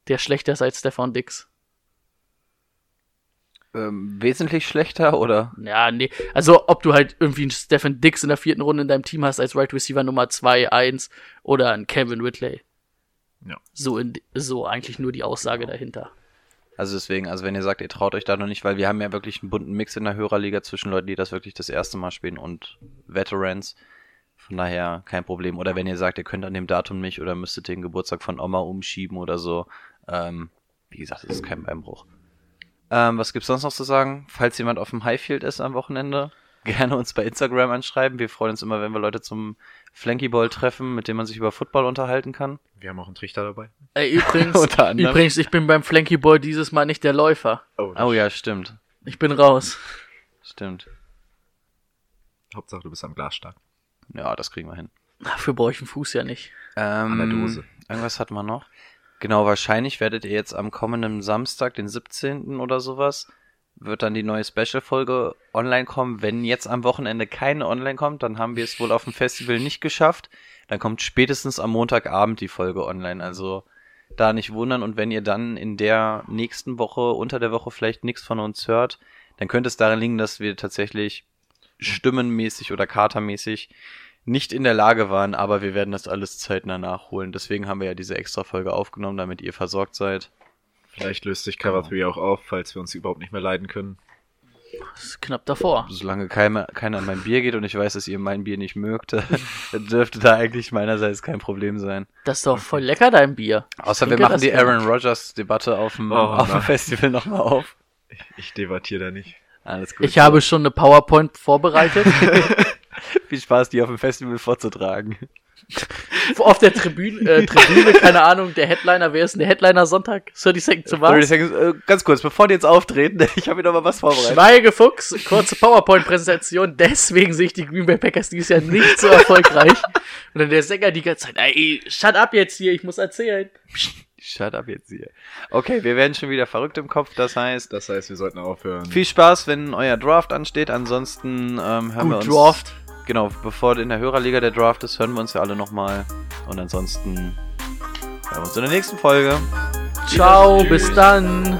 der schlechter ist als Stefan Dix. ähm, wesentlich schlechter oder? Ja, nee. Also, ob du halt irgendwie einen Stephen Dix in der vierten Runde in deinem Team hast als Right Receiver Nummer 2, 1 oder einen Kevin Whitley. Ja. So, in, so eigentlich nur die Aussage dahinter. Also deswegen, also wenn ihr sagt, ihr traut euch da noch nicht, weil wir haben ja wirklich einen bunten Mix in der Hörerliga zwischen Leuten, die das wirklich das erste Mal spielen und Veterans. Von daher kein Problem. Oder wenn ihr sagt, ihr könnt an dem Datum nicht oder müsstet den Geburtstag von Oma umschieben oder so. Ähm, wie gesagt, das ist kein Beinbruch. Ähm, was gibt's sonst noch zu sagen? Falls jemand auf dem Highfield ist am Wochenende, gerne uns bei Instagram anschreiben. Wir freuen uns immer, wenn wir Leute zum Flanky Ball treffen, mit dem man sich über Football unterhalten kann. Wir haben auch einen Trichter dabei. Ey, übrigens, übrigens, ich bin beim Flanky Boy dieses Mal nicht der Läufer. Oh ja, stimmt. Ich bin raus. Stimmt. Hauptsache, du bist am Glas stark. Ja, das kriegen wir hin. Dafür brauche ich einen Fuß ja nicht. Ähm, An der Dose. Irgendwas hatten wir noch. Genau, wahrscheinlich werdet ihr jetzt am kommenden Samstag, den 17. oder sowas, wird dann die neue Special-Folge online kommen. Wenn jetzt am Wochenende keine online kommt, dann haben wir es wohl auf dem Festival nicht geschafft. Dann kommt spätestens am Montagabend die Folge online. Also da nicht wundern. Und wenn ihr dann in der nächsten Woche, unter der Woche vielleicht nichts von uns hört, dann könnte es daran liegen, dass wir tatsächlich stimmenmäßig oder katermäßig nicht in der Lage waren, aber wir werden das alles zeitnah nachholen. Deswegen haben wir ja diese extra Folge aufgenommen, damit ihr versorgt seid. Vielleicht löst sich Cover 3 auch auf, falls wir uns überhaupt nicht mehr leiden können. Das ist knapp davor. Solange keiner, keiner an mein Bier geht und ich weiß, dass ihr mein Bier nicht mögt, dürfte da eigentlich meinerseits kein Problem sein. Das ist doch voll lecker, dein Bier. Außer wir machen die. Aaron Rodgers Debatte auf dem, Oh, auf dem. Festival nochmal auf. Ich debattiere da nicht. Alles gut. Ich habe schon eine PowerPoint vorbereitet. viel Spaß, die auf dem Festival vorzutragen. Auf der Tribüne, äh, Tribüne, keine Ahnung, der Headliner, wer ist denn der Headliner Sonntag? 30 Seconds to 30 Mars? Seconds, äh, ganz kurz, bevor die jetzt auftreten, ich habe mir noch mal was vorbereitet. Schweigefuchs, kurze PowerPoint-Präsentation, deswegen sehe ich die Green Bay Packers dieses Jahr nicht so erfolgreich. Und dann der Sänger die ganze Zeit, ey, shut up jetzt hier, ich muss erzählen. Shut up jetzt hier. Okay, wir werden schon wieder verrückt im Kopf, das heißt, Das heißt, wir sollten aufhören. viel Spaß, wenn euer Draft ansteht. Ansonsten ähm, hören wir Gut uns. Draft. Genau, bevor in der Hörerliga der Draft ist, hören wir uns ja alle nochmal. Und ansonsten hören wir uns in der nächsten Folge. Ciao, bis dann.